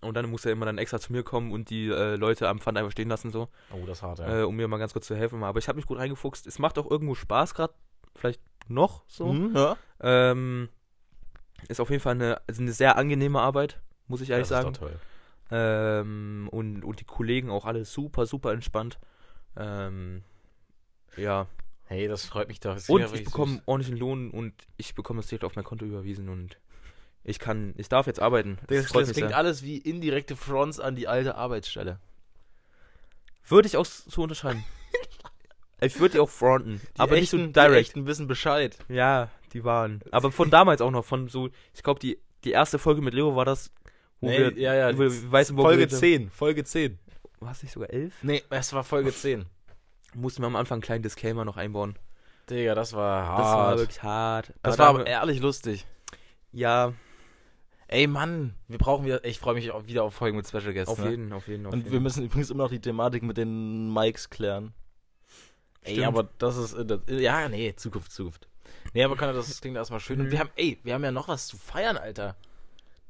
und dann muss er immer dann extra zu mir kommen und die äh, Leute am Pfand einfach stehen lassen, so, Oh, das ist hart, ja. äh, um mir mal ganz kurz zu helfen. Aber ich habe mich gut reingefuchst. Es macht auch irgendwo Spaß gerade, vielleicht noch so. Mhm, ja. Ähm, ist auf jeden Fall eine, also eine sehr angenehme Arbeit, muss ich ehrlich das sagen. ist doch toll. Ähm, und, und die Kollegen auch alle super, super entspannt. Ähm, ja. Hey, das freut mich doch. Das Und ich bekomme ordentlichen Lohn und ich bekomme es direkt auf mein Konto überwiesen und ich kann, ich darf jetzt arbeiten. Das, das mich klingt sehr. alles wie indirekte Fronts an die alte Arbeitsstelle. Würde ich auch so unterschreiben. ich würde die auch fronten. Die aber echten, nicht so direkt. Die echten wissen Bescheid. Ja, die waren. Aber von damals auch noch, von so, ich glaube, die, die erste Folge mit Leo war das, wo Nee, wir, ja, ja. wir Weißenburg Folge haben. 10. Folge 10. War es nicht sogar elf? Nee, es war Folge 10. Mussten wir am Anfang einen kleinen Disclaimer noch einbauen. Digga, das war hart. Das war wirklich hart. das Aber war aber ehrlich lustig. Ja, Ey, Mann, wir brauchen wieder. Ich freue mich auch wieder auf Folgen mit Special Guests. auf ne? jeden, auf jeden, auf Und jeden. wir müssen übrigens immer noch die Thematik mit den Mikes klären. Ey, Stimmt. aber das ist. äh, Das, ja, nee, Zukunft, Zukunft. Nee, aber Conor, das klingt erstmal schön. Und Mhm. wir haben, ey, wir haben ja noch was zu feiern, Alter.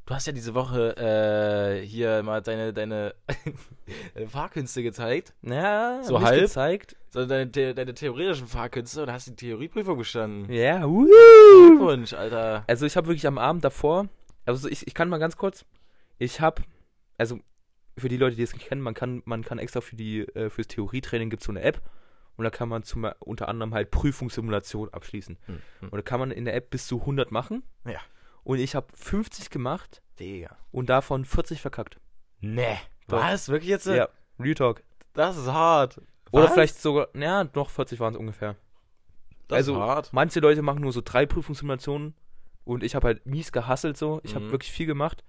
Du hast ja diese Woche äh, hier mal deine, deine, deine Fahrkünste gezeigt. ja, So halb? gezeigt. So deine, deine theoretischen Fahrkünste und hast die Theorieprüfung bestanden. Ja, wuhu. Glückwunsch, Alter. Also ich habe wirklich am Abend davor, also ich, ich kann mal ganz kurz, ich habe, also für die Leute, die es nicht kennen, man kann, man kann extra für die, äh, fürs Theorietraining gibt es so eine App und da kann man zum, unter anderem halt Prüfungssimulation abschließen. Hm, hm. Und da kann man in der App bis zu 100 machen. Ja. Und ich habe 50 gemacht Digga. und davon 40 verkackt. Nee. Doch. Was? Wirklich jetzt? Ja, Real Talk. Das ist hart. Oder Was? vielleicht sogar, ja, noch 40 waren es ungefähr. Das also, ist hart. Manche Leute machen nur so drei Prüfungssimulationen und ich habe halt mies gehasselt so. Ich habe Mhm. wirklich viel gemacht.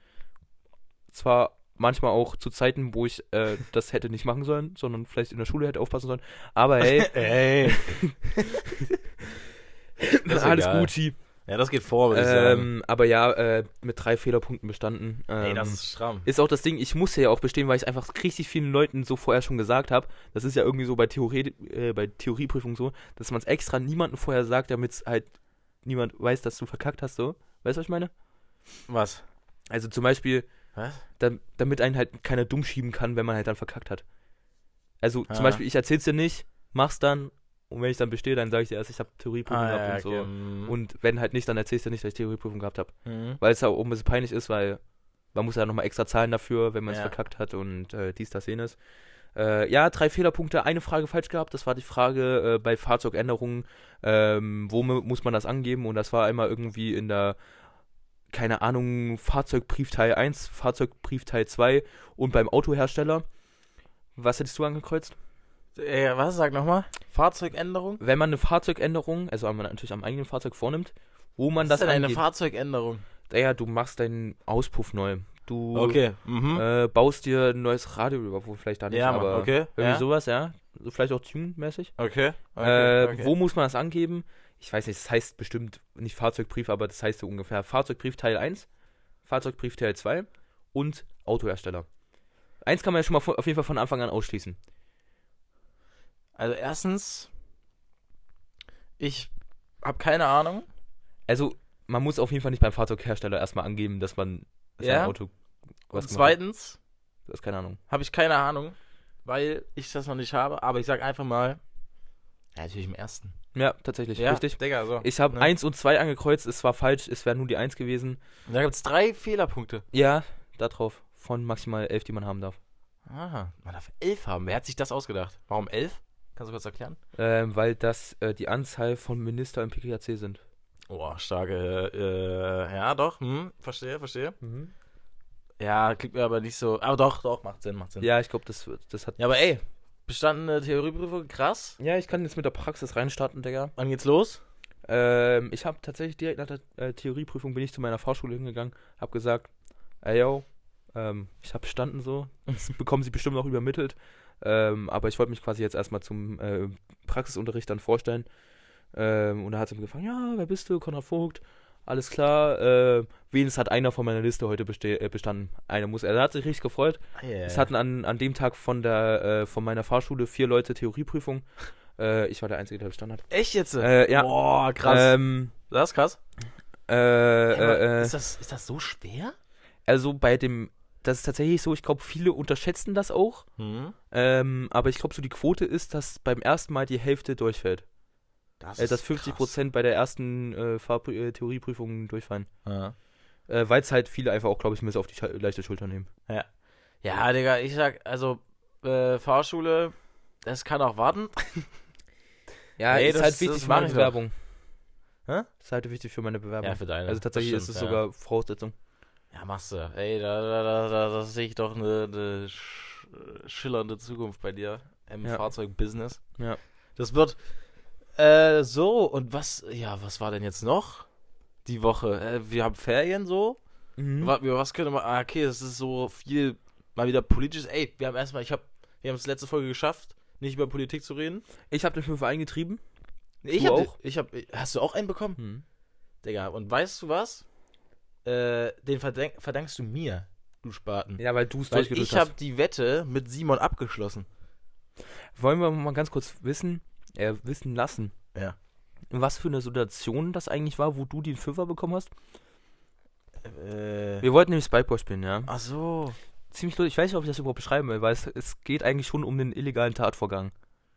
Zwar manchmal auch zu Zeiten, wo ich äh, das hätte nicht machen sollen, sondern vielleicht in der Schule hätte aufpassen sollen. Aber hey, Ey. Das ist alles egal. Gucci. Ja, das geht vor, würde ich sagen. Ähm, aber ja, äh, mit drei Fehlerpunkten bestanden. Ähm, Ey, das ist stramm. ist auch das Ding, ich muss ja auch bestehen, weil ich einfach richtig vielen Leuten so vorher schon gesagt habe. Das ist ja irgendwie so bei, Theorie, äh, bei Theorieprüfungen so, dass man es extra niemandem vorher sagt, damit es halt niemand weiß, dass du verkackt hast, so. Weißt du, was ich meine? Was? Also zum Beispiel, Was? Da, damit einen halt keiner dumm schieben kann, wenn man halt dann verkackt hat. Also zum Ah. Beispiel, ich erzähl's dir nicht, mach's dann und wenn ich dann bestehe, dann sage ich dir erst, ich habe Theorieprüfung Ah, gehabt ja, und so. okay. mhm. Und wenn halt nicht, dann erzählst du nicht, dass ich Theorieprüfung gehabt habe. Mhm. Weil es auch ein bisschen peinlich ist, weil man muss ja nochmal extra zahlen dafür, wenn man es Ja. verkackt hat und äh, dies, das, jenes. Äh, ja, drei Fehlerpunkte, eine Frage falsch gehabt. Das war die Frage äh, bei Fahrzeugänderungen, ähm, wo mu- muss man das angeben? Und das war einmal irgendwie in der, keine Ahnung, Fahrzeugbriefteil 1, Fahrzeugbriefteil 2 und beim Autohersteller. Was hättest du angekreuzt? Äh, was? Sag nochmal. Fahrzeugänderung? Wenn man eine Fahrzeugänderung, also am- natürlich am eigenen Fahrzeug vornimmt, wo man Was das ist denn eine. Fahrzeugänderung? Ja, du machst deinen Auspuff neu. Du Okay. Mhm. äh, baust dir ein neues Radio über, wo vielleicht da nicht, ja, aber okay. irgendwie Ja. sowas, ja. So vielleicht auch Tune-mäßig. Okay. äh, okay, okay. Wo muss man das angeben? Ich weiß nicht, das heißt bestimmt nicht Fahrzeugbrief, aber das heißt so ungefähr Fahrzeugbrief Teil 1, Fahrzeugbrief Teil 2 und Autohersteller. Eins kann man ja schon mal von, auf jeden Fall von Anfang an ausschließen. Also erstens, ich habe keine Ahnung. Also, man muss auf jeden Fall nicht beim Fahrzeughersteller erstmal angeben, dass man dass Ja. ein Auto Und zweitens Du hast keine Ahnung. habe ich keine Ahnung, weil ich das noch nicht habe. Aber ich sag einfach mal, ja, natürlich im ersten. Ja, tatsächlich, Ja, richtig. Digga, so. Ich habe Ne? 1 und 2 angekreuzt, es war falsch, es wäre nur die 1 gewesen. Da gibt's drei Fehlerpunkte. Ja, da drauf. Von maximal 11, die man haben darf. Aha, man darf elf haben. Wer hat sich das ausgedacht? Warum elf? Kannst du kurz erklären? Ähm, weil das äh, die Anzahl von Minister im PKC sind. Oh, starke, äh, ja, doch, hm, verstehe, verstehe. Ja, klingt mir aber nicht so, aber doch, doch, macht Sinn, macht Sinn. Ja, ich glaube, das, wird- das hat. Ja, aber ey, bestandene Theorieprüfung, krass. Ja, ich kann jetzt mit der Praxis reinstarten, Digga. Wann geht's los? Ähm, ich habe tatsächlich direkt nach der äh, Theorieprüfung bin ich zu meiner Fahrschule hingegangen, habe gesagt, ey yo, ähm, ich habe bestanden so, das bekommen sie bestimmt auch übermittelt, ähm, aber ich wollte mich quasi jetzt erstmal zum äh, Praxisunterricht dann vorstellen. Ähm, und da hat sie mir gefragt, ja, wer bist du? Konrad Vogt. Alles klar, äh, wenigstens hat einer von meiner Liste heute äh, bestanden. Einer muss, er hat sich richtig gefreut. Es hatten an, an dem Tag von der äh, von meiner Fahrschule vier Leute Theorieprüfung. Äh, ich war der Einzige, der bestanden hat. Echt jetzt? Äh, ja. Boah, krass. Ähm, das ist krass. äh, äh, ist, das, ist das so schwer? also bei dem, das ist tatsächlich so, ich glaube, viele unterschätzen das auch. Hm. Ähm, aber ich glaube, so die Quote ist, dass beim ersten Mal die Hälfte durchfällt. Das Äh, dass 50% bei der ersten äh, Fahr äh, Theorieprüfung durchfallen. Ja. Äh, Weil es halt viele einfach auch, glaube ich, bisschen auf die leichte Schulter nehmen. ja, Digga, ich sag, also, äh, Fahrschule, das kann auch warten. Ja, Nee, ist das- halt wichtig für meine. Bewerbung. Hä? Ist halt wichtig für meine Bewerbung. Ja, für deine. also tatsächlich das ist es stimmt, sogar Voraussetzung. Ja, ja machst du. Ey, da, da, da, da, da sehe ich doch eine, eine sch schillernde Zukunft bei dir im Ja. Fahrzeugbusiness. Ja. Das wird äh, so, und was, ja, was war denn jetzt noch die Woche? Äh, wir haben Ferien so. Mhm. Wa- über was könnte man, ah, okay, das ist so viel mal wieder politisch. Ey, wir haben erstmal, ich hab, wir haben es letzte Folge geschafft, nicht über Politik zu reden. Ich habe den für Verein getrieben. Ich Du hab, auch? Ich hab, hast du auch einen bekommen? Mhm. Digga, und weißt du was? Äh, den verdank, verdankst du mir, du Spaten. Ja, weil du es durchgedrückt ich hast. habe die Wette mit Simon abgeschlossen. Wollen wir mal ganz kurz wissen, äh, wissen lassen, Ja. was für eine Situation das eigentlich war, wo du den Fünfer bekommen hast? Äh, Wir wollten nämlich Spikeball spielen, ja. ach so. Ziemlich lustig. Ich weiß nicht, ob ich das überhaupt beschreiben will, weil es, es geht eigentlich schon um den illegalen Tatvorgang.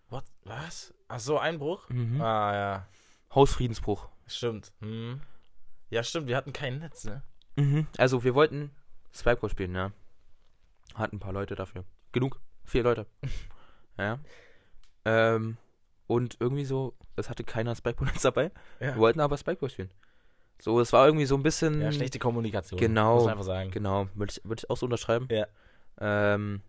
What? Was? Ach so, Einbruch? Mhm. Ah, ja. Hausfriedensbruch. Stimmt. Hm. Ja, stimmt, wir hatten kein Netz, ne? Mhm. Also wir wollten Spikeball spielen, ja. Hatten ein paar Leute dafür. Genug. Vier Leute. ja. Ähm, und irgendwie so, es hatte keiner Spikeball-Netz dabei. Ja. Wir wollten aber Spikeball spielen. So, es war irgendwie so ein bisschen. Ja, schlechte Kommunikation. Genau. Muss man einfach sagen. Genau, würde ich, würd ich auch so unterschreiben. Ja. Ähm,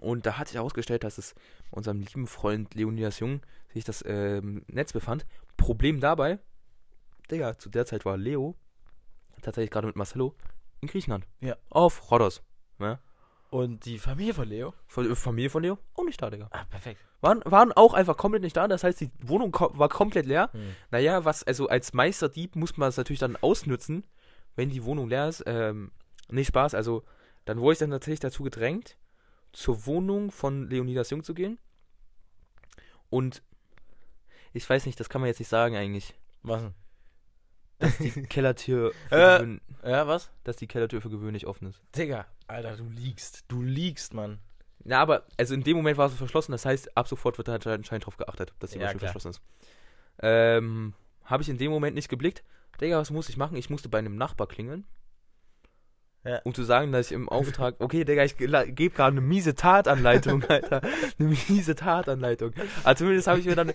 und da hat sich herausgestellt, dass es unserem lieben Freund Leonidas Jung sich das ähm, Netz befand. Problem dabei, Digga, zu der Zeit war Leo tatsächlich gerade mit Marcelo in Griechenland. Ja. Auf Rhodos. Und die Familie von Leo? Äh, Familie von Leo auch nicht da, Digga. Ah, perfekt. Waren, waren auch einfach komplett nicht da. Das heißt, die Wohnung ko war komplett leer. Hm. Naja, was, also als Meisterdieb muss man es natürlich dann ausnützen, wenn die Wohnung leer ist. Ähm, nicht Spaß, also dann wurde ich dann tatsächlich dazu gedrängt, zur Wohnung von Leonidas Jung zu gehen. Und ich weiß nicht, das kann man jetzt nicht sagen eigentlich. Was denn? dass die Kellertür für Äh. Ja, was? dass die Kellertür für gewöhnlich offen ist. Digga, Alter, du liegst. Du liegst, Mann. Na, aber, also in dem Moment war es verschlossen, das heißt, ab sofort wird da halt anscheinend drauf geachtet, dass die Ja, Maschine klar. verschlossen ist. Ähm, habe ich in dem Moment nicht geblickt. Digga, was muss ich machen? Ich musste bei einem Nachbar klingeln. Ja. Um zu sagen, dass ich im Auftrag, okay, Digga, ich gebe gerade eine miese Tatanleitung, Alter. Eine miese Tatanleitung. Also zumindest habe ich mir dann,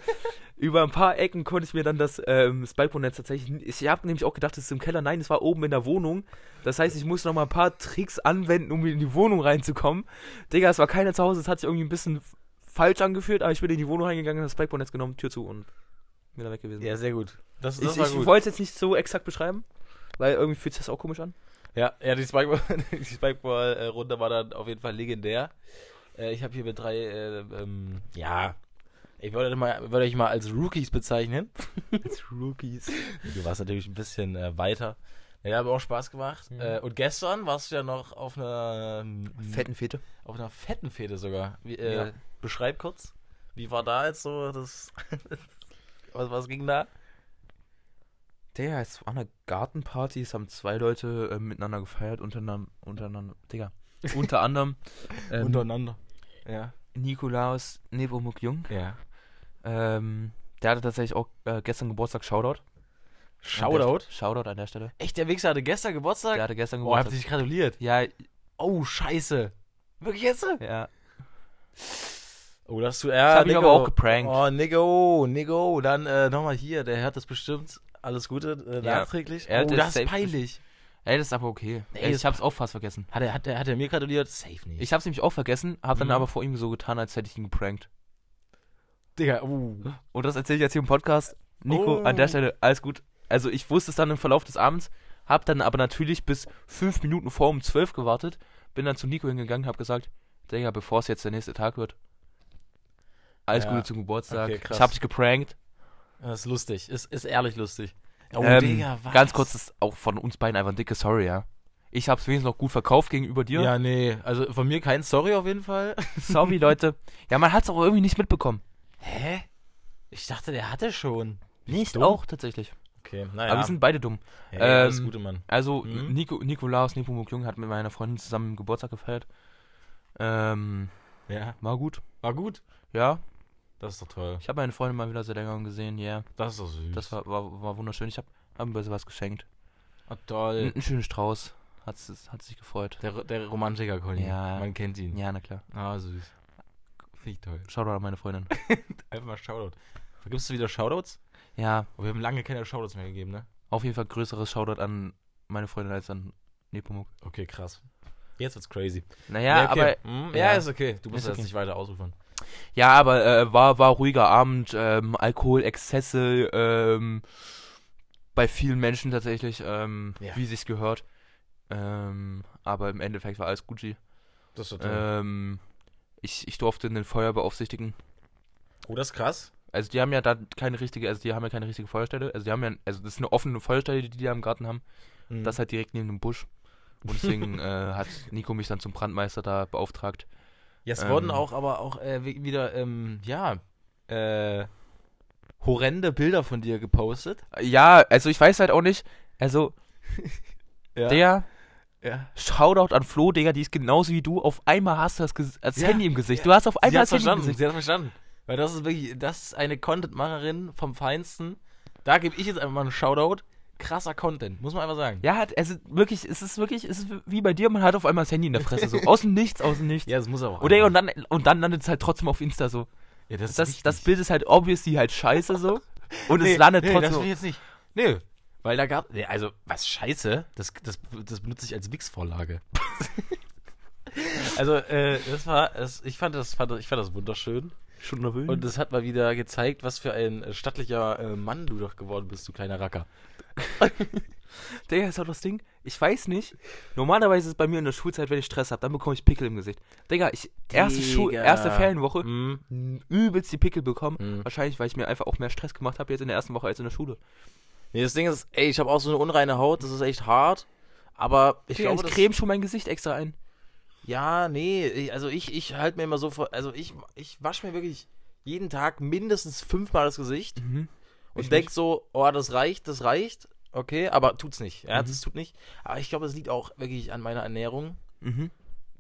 über ein paar Ecken konnte ich mir dann das ähm, Spikebone-Netz tatsächlich, ich habe nämlich auch gedacht, es ist im Keller. Nein, es war oben in der Wohnung. Das heißt, ich musste noch mal ein paar Tricks anwenden, um in die Wohnung reinzukommen. Digga, es war keiner zu Hause, es hat sich irgendwie ein bisschen falsch angefühlt, aber ich bin in die Wohnung reingegangen, das Spikebone-Netz genommen, Tür zu und wieder weg gewesen. Ja, sehr gut. Das, ich ich wollte es jetzt nicht so exakt beschreiben, weil irgendwie fühlt sich das auch komisch an. Ja, ja die Spikeball, die Spikeball-Runde war dann auf jeden Fall legendär. Äh, ich habe hier mit drei, äh, ähm, ja, ich würde, mal, würde ich mal als Rookies bezeichnen. Als Rookies. Du warst natürlich ein bisschen äh, weiter. Ja, hat auch Spaß gemacht. Mhm. Äh, und gestern warst du ja noch auf einer ähm, Fetten Fete. auf einer fetten Fete sogar. Wie, äh, Ja. Beschreib kurz. Wie war da jetzt so das. was, was ging da? Der, es war eine Gartenparty, es haben zwei Leute äh, miteinander gefeiert, untereinander, untereinander, Digga. Unter anderem ähm, Untereinander. Ja. Nikolaus Nepomuk Jung. Ja. Ähm, der hatte tatsächlich auch äh, gestern Geburtstag, Shoutout. Shoutout. Shoutout an der Stelle. Echt, der Wichser hatte gestern Geburtstag? Der hatte gestern oh, Geburtstag. ihr dich gratuliert? ja, Oh, scheiße. Wirklich jetzt? ja. Oh, das du. Ich Ja, hab ihn aber auch geprankt. Oh, Nigo, Nigo. Dann äh, nochmal hier, der hört das bestimmt. Alles Gute, äh, Ja. nachträglich. Er oh, das ist peinlich. Ey, das ist aber okay. Ey, ich hab's auch fast vergessen. Hat er, hat, er, hat er mir gratuliert? Safe nicht. Ich hab's nämlich auch vergessen, hab dann Mhm. aber vor ihm so getan, als hätte ich ihn geprankt. Digga, uh. Und das erzähle ich jetzt hier im Podcast. Nico, Oh. an der Stelle, alles gut. Also ich wusste es dann im Verlauf des Abends, hab dann aber natürlich bis fünf Minuten vor um zwölf gewartet, bin dann zu Nico hingegangen, hab gesagt, Digga, bevor es jetzt der nächste Tag wird, alles Ja. Gute zum Geburtstag. Okay, ich hab dich geprankt. Das ist lustig. Ist, ist ehrlich lustig. Oh, ähm, Digga, was? ganz kurz, ist auch von uns beiden einfach ein dicke Sorry, ja. Ich hab's wenigstens noch gut verkauft gegenüber dir. Ja, nee. Also von mir kein Sorry auf jeden Fall. Sorry, Leute. Ja, man hat's auch irgendwie nicht mitbekommen. Hä? Ich dachte, der hatte schon. Nicht dumm? auch tatsächlich. Okay, naja. Aber wir sind beide dumm. hey, alles ähm, Gute, Mann. Also, Mhm. Nico, Nikolaus Nepomuk Jung hat mit meiner Freundin zusammen Geburtstag gefeiert. Ähm, Ja. war gut. War gut. Ja, Das ist doch toll. ich habe meine Freundin mal wieder seit längerem gesehen, ja. Das ist doch süß. Das war, war, war wunderschön. Ich habe hab ihr was geschenkt. Ah, toll. Ein, ein schönen Strauß. Hat, hat sich gefreut. Der, der Romantiker, Colin. Ja. Man kennt ihn. Ja, na klar. Ah, süß. Finde ich toll. Shoutout an meine Freundin. Einfach mal Shoutout. Vergibst du wieder Shoutouts? Ja, Oh, wir haben lange keine Shoutouts mehr gegeben, ne? auf jeden Fall größeres Shoutout an meine Freundin als an Nepomuk. Okay, krass. Jetzt wird's crazy. Naja, okay. aber Hm, ja. ja, ist okay. Du musst jetzt okay. nicht weiter ausufern. Ja, aber äh, war, war ruhiger Abend, ähm, Alkoholexzesse, ähm, bei vielen Menschen tatsächlich, ähm, Ja. wie sich's gehört. Ähm, aber im Endeffekt war alles Gucci. Das ist Ähm, ich, ich durfte den Feuer beaufsichtigen. oh, das ist krass. Also die haben ja da keine richtige, also die haben ja keine richtige Feuerstelle. Also die haben ja, also das ist eine offene Feuerstelle, die die da im Garten haben. Mhm. Das halt direkt neben dem Busch. Und deswegen äh, hat Nico mich dann zum Brandmeister da beauftragt. Ja, es Ähm, wurden auch aber auch äh, wi- wieder, ähm, ja, äh, horrende Bilder von dir gepostet. Ja, also ich weiß halt auch nicht, also Ja. der ja. Shoutout an Flo, Digga, die ist genauso wie du. Auf einmal hast du das, Ges- das Ja, Handy im Gesicht. Du hast auf einmal das Handy im verstanden, Gesicht. sie hat verstanden. Weil das ist wirklich, das ist eine Content-Macherin vom Feinsten. Da gebe ich jetzt einfach mal einen Shoutout. Krasser Content, muss man einfach sagen. Ja, also wirklich, es ist wirklich, es ist wie bei dir, man hat auf einmal das Handy in der Fresse, so aus dem Nichts, aus dem Nichts. Ja, das muss aber auch. Oder und dann, und dann landet es halt trotzdem auf Insta so. ja, das, Das, das Bild ist halt obviously halt scheiße so. Und nee, es landet nee, das trotzdem. will ich jetzt nicht. Nee, weil da gab, nee, also, was scheiße, das, das, das benutze ich als Wix-Vorlage. also, äh, das war, das, ich fand das, fand, ich fand das wunderschön. schon nervös. Und das hat mal wieder gezeigt, was für ein stattlicher äh, Mann du doch geworden bist, du kleiner Racker. Digga, ist auch das Ding. Ich weiß nicht. Normalerweise ist es bei mir in der Schulzeit, wenn ich Stress habe, dann bekomme ich Pickel im Gesicht. Digga, ich erste, Digga. erste Ferienwoche n- übelst die Pickel bekommen. Mhm. Wahrscheinlich, weil ich mir einfach auch mehr Stress gemacht habe jetzt in der ersten Woche als in der Schule. Nee, das Ding ist, ey, ich habe auch so eine unreine Haut, das ist echt hart. Aber ich Digga, glaube, ich creme schon mein Gesicht extra ein. Ja, nee, also ich, ich halte mir immer so vor, also ich, ich wasche mir wirklich jeden Tag mindestens fünfmal das Gesicht Mhm. Und Ich denk nicht. so, oh, das reicht, das reicht. okay, aber tut's nicht. Ja, Mhm. das tut nicht. Aber ich glaube, es liegt auch wirklich an meiner Ernährung. Mhm.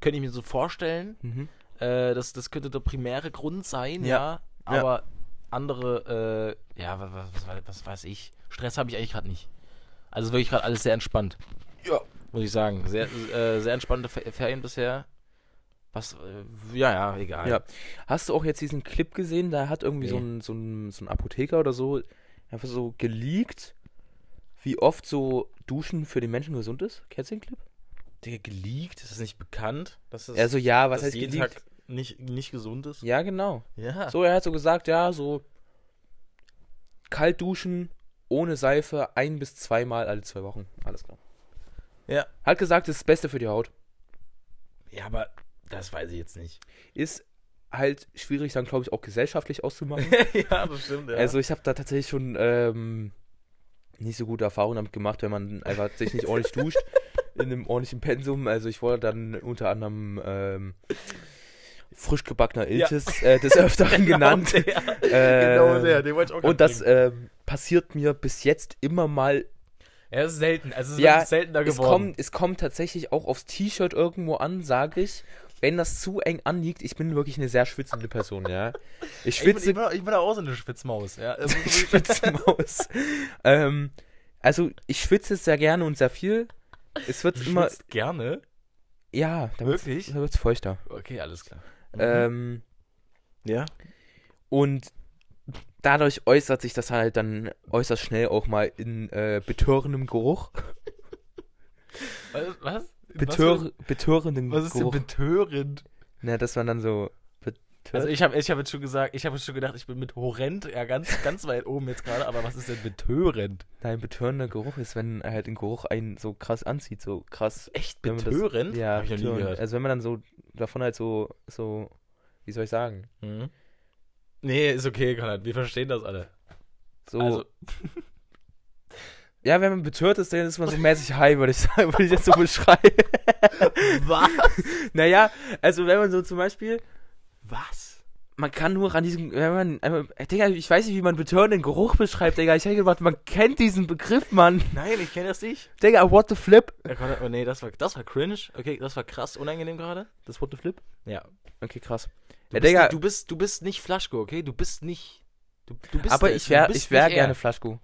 Könnte ich mir so vorstellen. Mhm. Äh, das, das könnte der primäre Grund sein, ja. Ja. Ja. Aber andere, äh, ja, was, was, was, weiß ich. Stress habe ich eigentlich gerade nicht. Also wirklich gerade alles sehr entspannt. Ja. Muss ich sagen. Sehr, äh, sehr entspannte Fe- Ferien bisher. Was, äh, ja, ja, egal. Ja. Hast du auch jetzt diesen Clip gesehen? Da hat irgendwie so, Nee. ein, so, ein, so ein Apotheker oder so einfach so geleakt, wie oft so Duschen für den Menschen gesund ist. Kennst du den Clip? Digga, geleakt? Ist das nicht bekannt? Dass das, Also ja, was heißt jeden geleakt? Tag nicht, nicht gesund ist? Ja, genau. Ja. So, er hat so gesagt, ja, so kalt duschen, ohne Seife, ein bis zweimal alle zwei Wochen. Alles klar. Ja. Hat gesagt, das ist das Beste für die Haut. Ja, aber das weiß ich jetzt nicht. Ist halt schwierig, dann glaube ich auch gesellschaftlich auszumachen. ja, das stimmt, ja. Also ich habe da tatsächlich schon ähm, nicht so gute Erfahrungen damit gemacht, wenn man einfach sich nicht ordentlich duscht in einem ordentlichen Pensum. Also ich wurde dann unter anderem ähm, frisch gebackener Ja. Iltis äh, des Öfteren genannt. Genau der, Äh, genau der, den wollte ich auch Und das ähm, passiert mir bis jetzt immer mal. Ja, das ist selten. Also es ist Ja, seltener Es geworden. kommt, es kommt tatsächlich auch aufs T-Shirt irgendwo an, sage ich. Wenn das zu eng anliegt, ich bin wirklich eine sehr schwitzende Person, ja. Ich Ich bin, schwitze ich, bin, auch- ich bin auch so eine Spitzmaus. Ja, also, Schwitzmaus. ähm, also ich schwitze sehr gerne und sehr viel. Es wird du immer. schwitzt gerne. Ja, da wird's- Wirklich? Da wird es feuchter. Okay, alles klar. Ähm, ja. und dadurch äußert sich das halt dann äußerst schnell auch mal in äh, betörendem Geruch. Was? Betör, betörenden Was ist denn Geruch. betörend? Na, dass man dann so. Also ich habe ich hab jetzt schon gesagt, ich habe schon gedacht, ich bin mit horrend ja ganz, ganz weit oben jetzt gerade, aber was ist denn betörend? Nein, betörender Geruch ist, wenn halt ein Geruch einen so krass anzieht, so krass. Echt man das- betörend? Ja, Hab ich noch nie betörend. gehört. Also wenn man dann so davon halt so, so, wie soll ich sagen? Mhm. Nee, ist okay, Konrad, wir verstehen das alle. So, Also, ja, wenn man betört ist, dann ist man so mäßig high, würde ich sagen, würde ich jetzt so beschreiben. was? naja, also wenn man so zum Beispiel, Was? man kann nur an diesem, wenn man, äh, Digga, ich weiß nicht, wie man betörenden Geruch beschreibt, Digga, ich hätte gedacht, man kennt diesen Begriff, Mann. Nein, ich kenne das nicht. Digga, what the flip? Oh nee, das war, das war cringe. Okay, das war krass unangenehm gerade. Das what the flip? Ja. Okay, krass. Du, Ja, bist, Digga. du bist, du bist nicht Flaschko, okay? Du bist nicht. Du, du bist Aber der- ich wäre ich wär gerne er. Flaschko.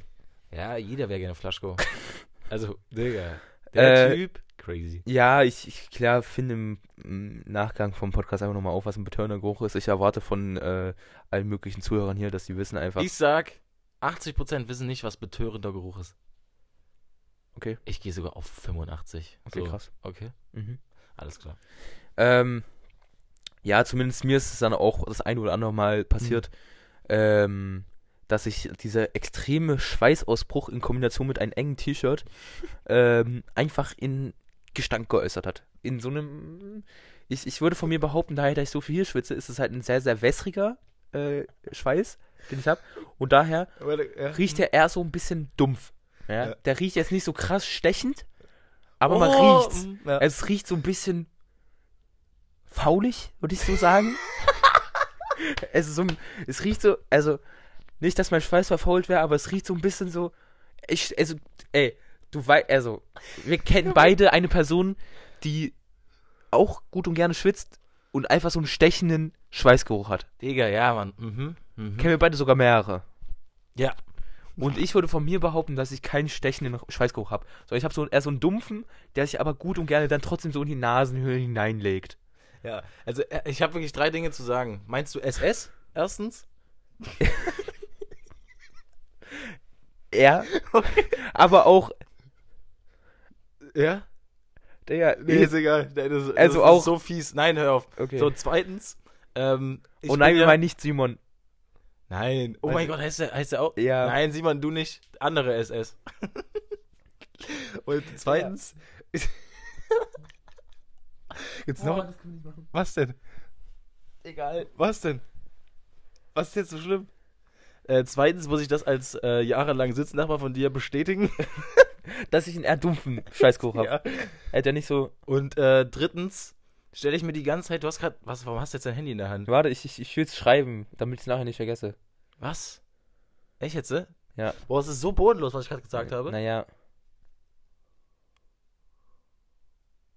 Ja, jeder wäre gerne Flaschko. also, Digga. Der Äh, Typ, crazy. Ja, ich, ich klar finde im, im Nachgang vom Podcast einfach nochmal auf, was ein betörender Geruch ist. Ich erwarte von äh, allen möglichen Zuhörern hier, dass die wissen einfach. Ich sag, 80% wissen nicht, was betörender Geruch ist. Okay. Ich gehe sogar auf 85. Okay, so. krass. Okay, Mhm. alles klar. Ähm, ja, zumindest mir ist es dann auch das ein oder andere Mal passiert, ähm, dass ich dieser extreme Schweißausbruch in Kombination mit einem engen T-Shirt ähm, einfach in Gestank geäußert hat. In so einem, ich, ich würde von mir behaupten, daher, dass ich so viel schwitze, ist es halt ein sehr, sehr wässriger äh, Schweiß, den ich habe. Und daher riecht der eher so ein bisschen dumpf. Ja? Ja. Der riecht jetzt nicht so krass stechend, aber man Oh, riecht's. mm, Ja. Es riecht so ein bisschen faulig, würde ich so sagen. es, ist so, es riecht so, also nicht, dass mein Schweiß verfault wäre, aber es riecht so ein bisschen so. Ich, also, ey, du weißt, also, wir kennen beide eine Person, die auch gut und gerne schwitzt und einfach so einen stechenden Schweißgeruch hat. Digga, ja, Mann. Mhm. Mhm. Kennen wir beide sogar mehrere. Ja. Und ich würde von mir behaupten, dass ich keinen stechenden Schweißgeruch habe. So, ich habe so eher so einen dumpfen, der sich aber gut und gerne dann trotzdem so in die Nasenhöhlen hineinlegt. Ja, also äh, ich habe wirklich drei Dinge zu sagen. Meinst du SS? Erstens? Ja. Aber auch, Ja? Digga, Nee, ist egal. Nee, das, das Also ist auch- so fies. Nein, hör auf. okay. So, zweitens. Ähm, ich oh nein, wir ja- meinen nicht Simon. Nein. Oh mein Gott, heißt der, heißt der auch? Ja. Nein, Simon, du nicht. Andere SS. Und zweitens. Jetzt noch. das kann ich nicht machen. Was denn? Egal. Was denn? Was ist jetzt so schlimm? Äh, zweitens muss ich das als äh, jahrelang Sitznachbar von dir bestätigen. Dass ich einen eher dumpfen Scheißkuchen habe. Ja. Er ja nicht so. Und äh, drittens stelle ich mir die ganze Zeit, du hast gerade. Was, warum hast du jetzt dein Handy in der Hand? Warte, ich, ich, ich will es schreiben, damit ich es nachher nicht vergesse. Was? Echt jetzt? Ne? Ja. Boah, es ist so bodenlos, was ich gerade gesagt habe. Naja.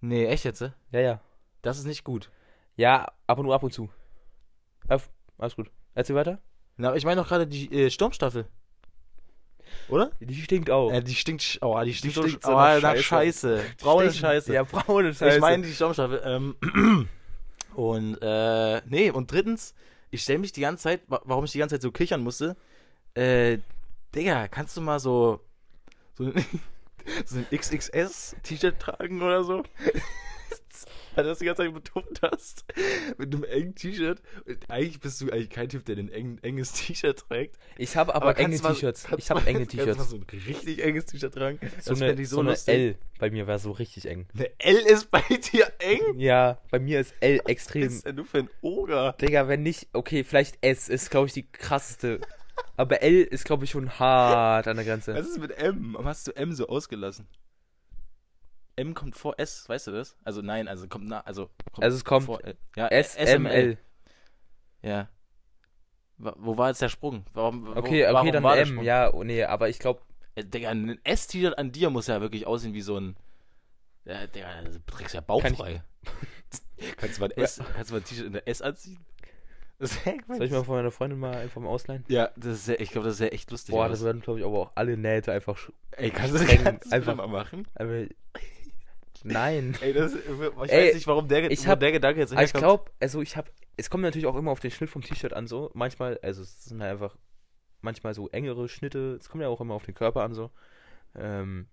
Nee, echt jetzt? Ne? Ja, ja. Das ist nicht gut. Ja, aber nur ab und zu. Alles gut. Erzähl weiter. Na, ich meine doch gerade die äh, Sturmstaffel. Oder? Die stinkt auch. Äh, die stinkt, oh, die stinkt, stinkt so, oh, nach Scheiße. Scheiße. Braune Stinkt- Scheiße. Ja, braune Scheiße. Ich meine die Sturmstaffel. Ähm, und, äh, nee, und drittens, ich stelle mich die ganze Zeit, wa- warum ich die ganze Zeit so kichern musste, äh, Digga, kannst du mal so, so, ein- so ein XXS-T-Shirt tragen oder so? Weil du das die ganze Zeit betont hast. Mit einem engen T-Shirt. Eigentlich bist du eigentlich kein Typ, der ein eng, enges T-Shirt trägt. ich habe aber, enge du mal- T-Shirts. Ich habe enge kannst du T-Shirts. so ein richtig enges T-Shirt tragen. So Das eine, ich so eine. L bei mir wäre so richtig eng. Eine L ist bei dir eng? Ja, bei mir ist L Was extrem. ist denn du für ein Oger? Digga, wenn nicht, okay, vielleicht S ist, glaube ich, die krasseste. Aber L ist, glaube ich, schon hart an der Grenze. Was ist mit M? Warum hast du M so ausgelassen? M kommt vor S, weißt du das? Also nein, also kommt nach, also kommt Also es kommt vor L. Ja, S, M, L. Ja. Wo war jetzt der Sprung? Warum, wo, Okay, warum okay, dann war M. Sprung? Ja, oh, nee, aber ich glaube, Äh, Digga, ein S-T-Shirt an dir muss ja wirklich aussehen wie so ein. Ja, Digga, du trägst ja bauchfrei. kannst du mal ein S, kannst du mal ein T-Shirt in der S anziehen? Das soll ich mal von meiner Freundin mal einfach mal ausleihen? Ja, das ist ja, ich glaube, das ist ja echt lustig. Boah, das werden, glaube ich, aber auch alle Nähte einfach. Ey, kannst das kannst du einfach- einfach mal machen? Aber, nein. Ey, das, ich Ey, weiß nicht, warum der, ich hab- der Gedanke jetzt Aber ich herkommt. glaube, also ich habe, es kommt natürlich auch immer auf den Schnitt vom T-Shirt an so. Manchmal, also es sind halt einfach manchmal so engere Schnitte. Es kommt ja auch immer auf den Körper an so. Ähm,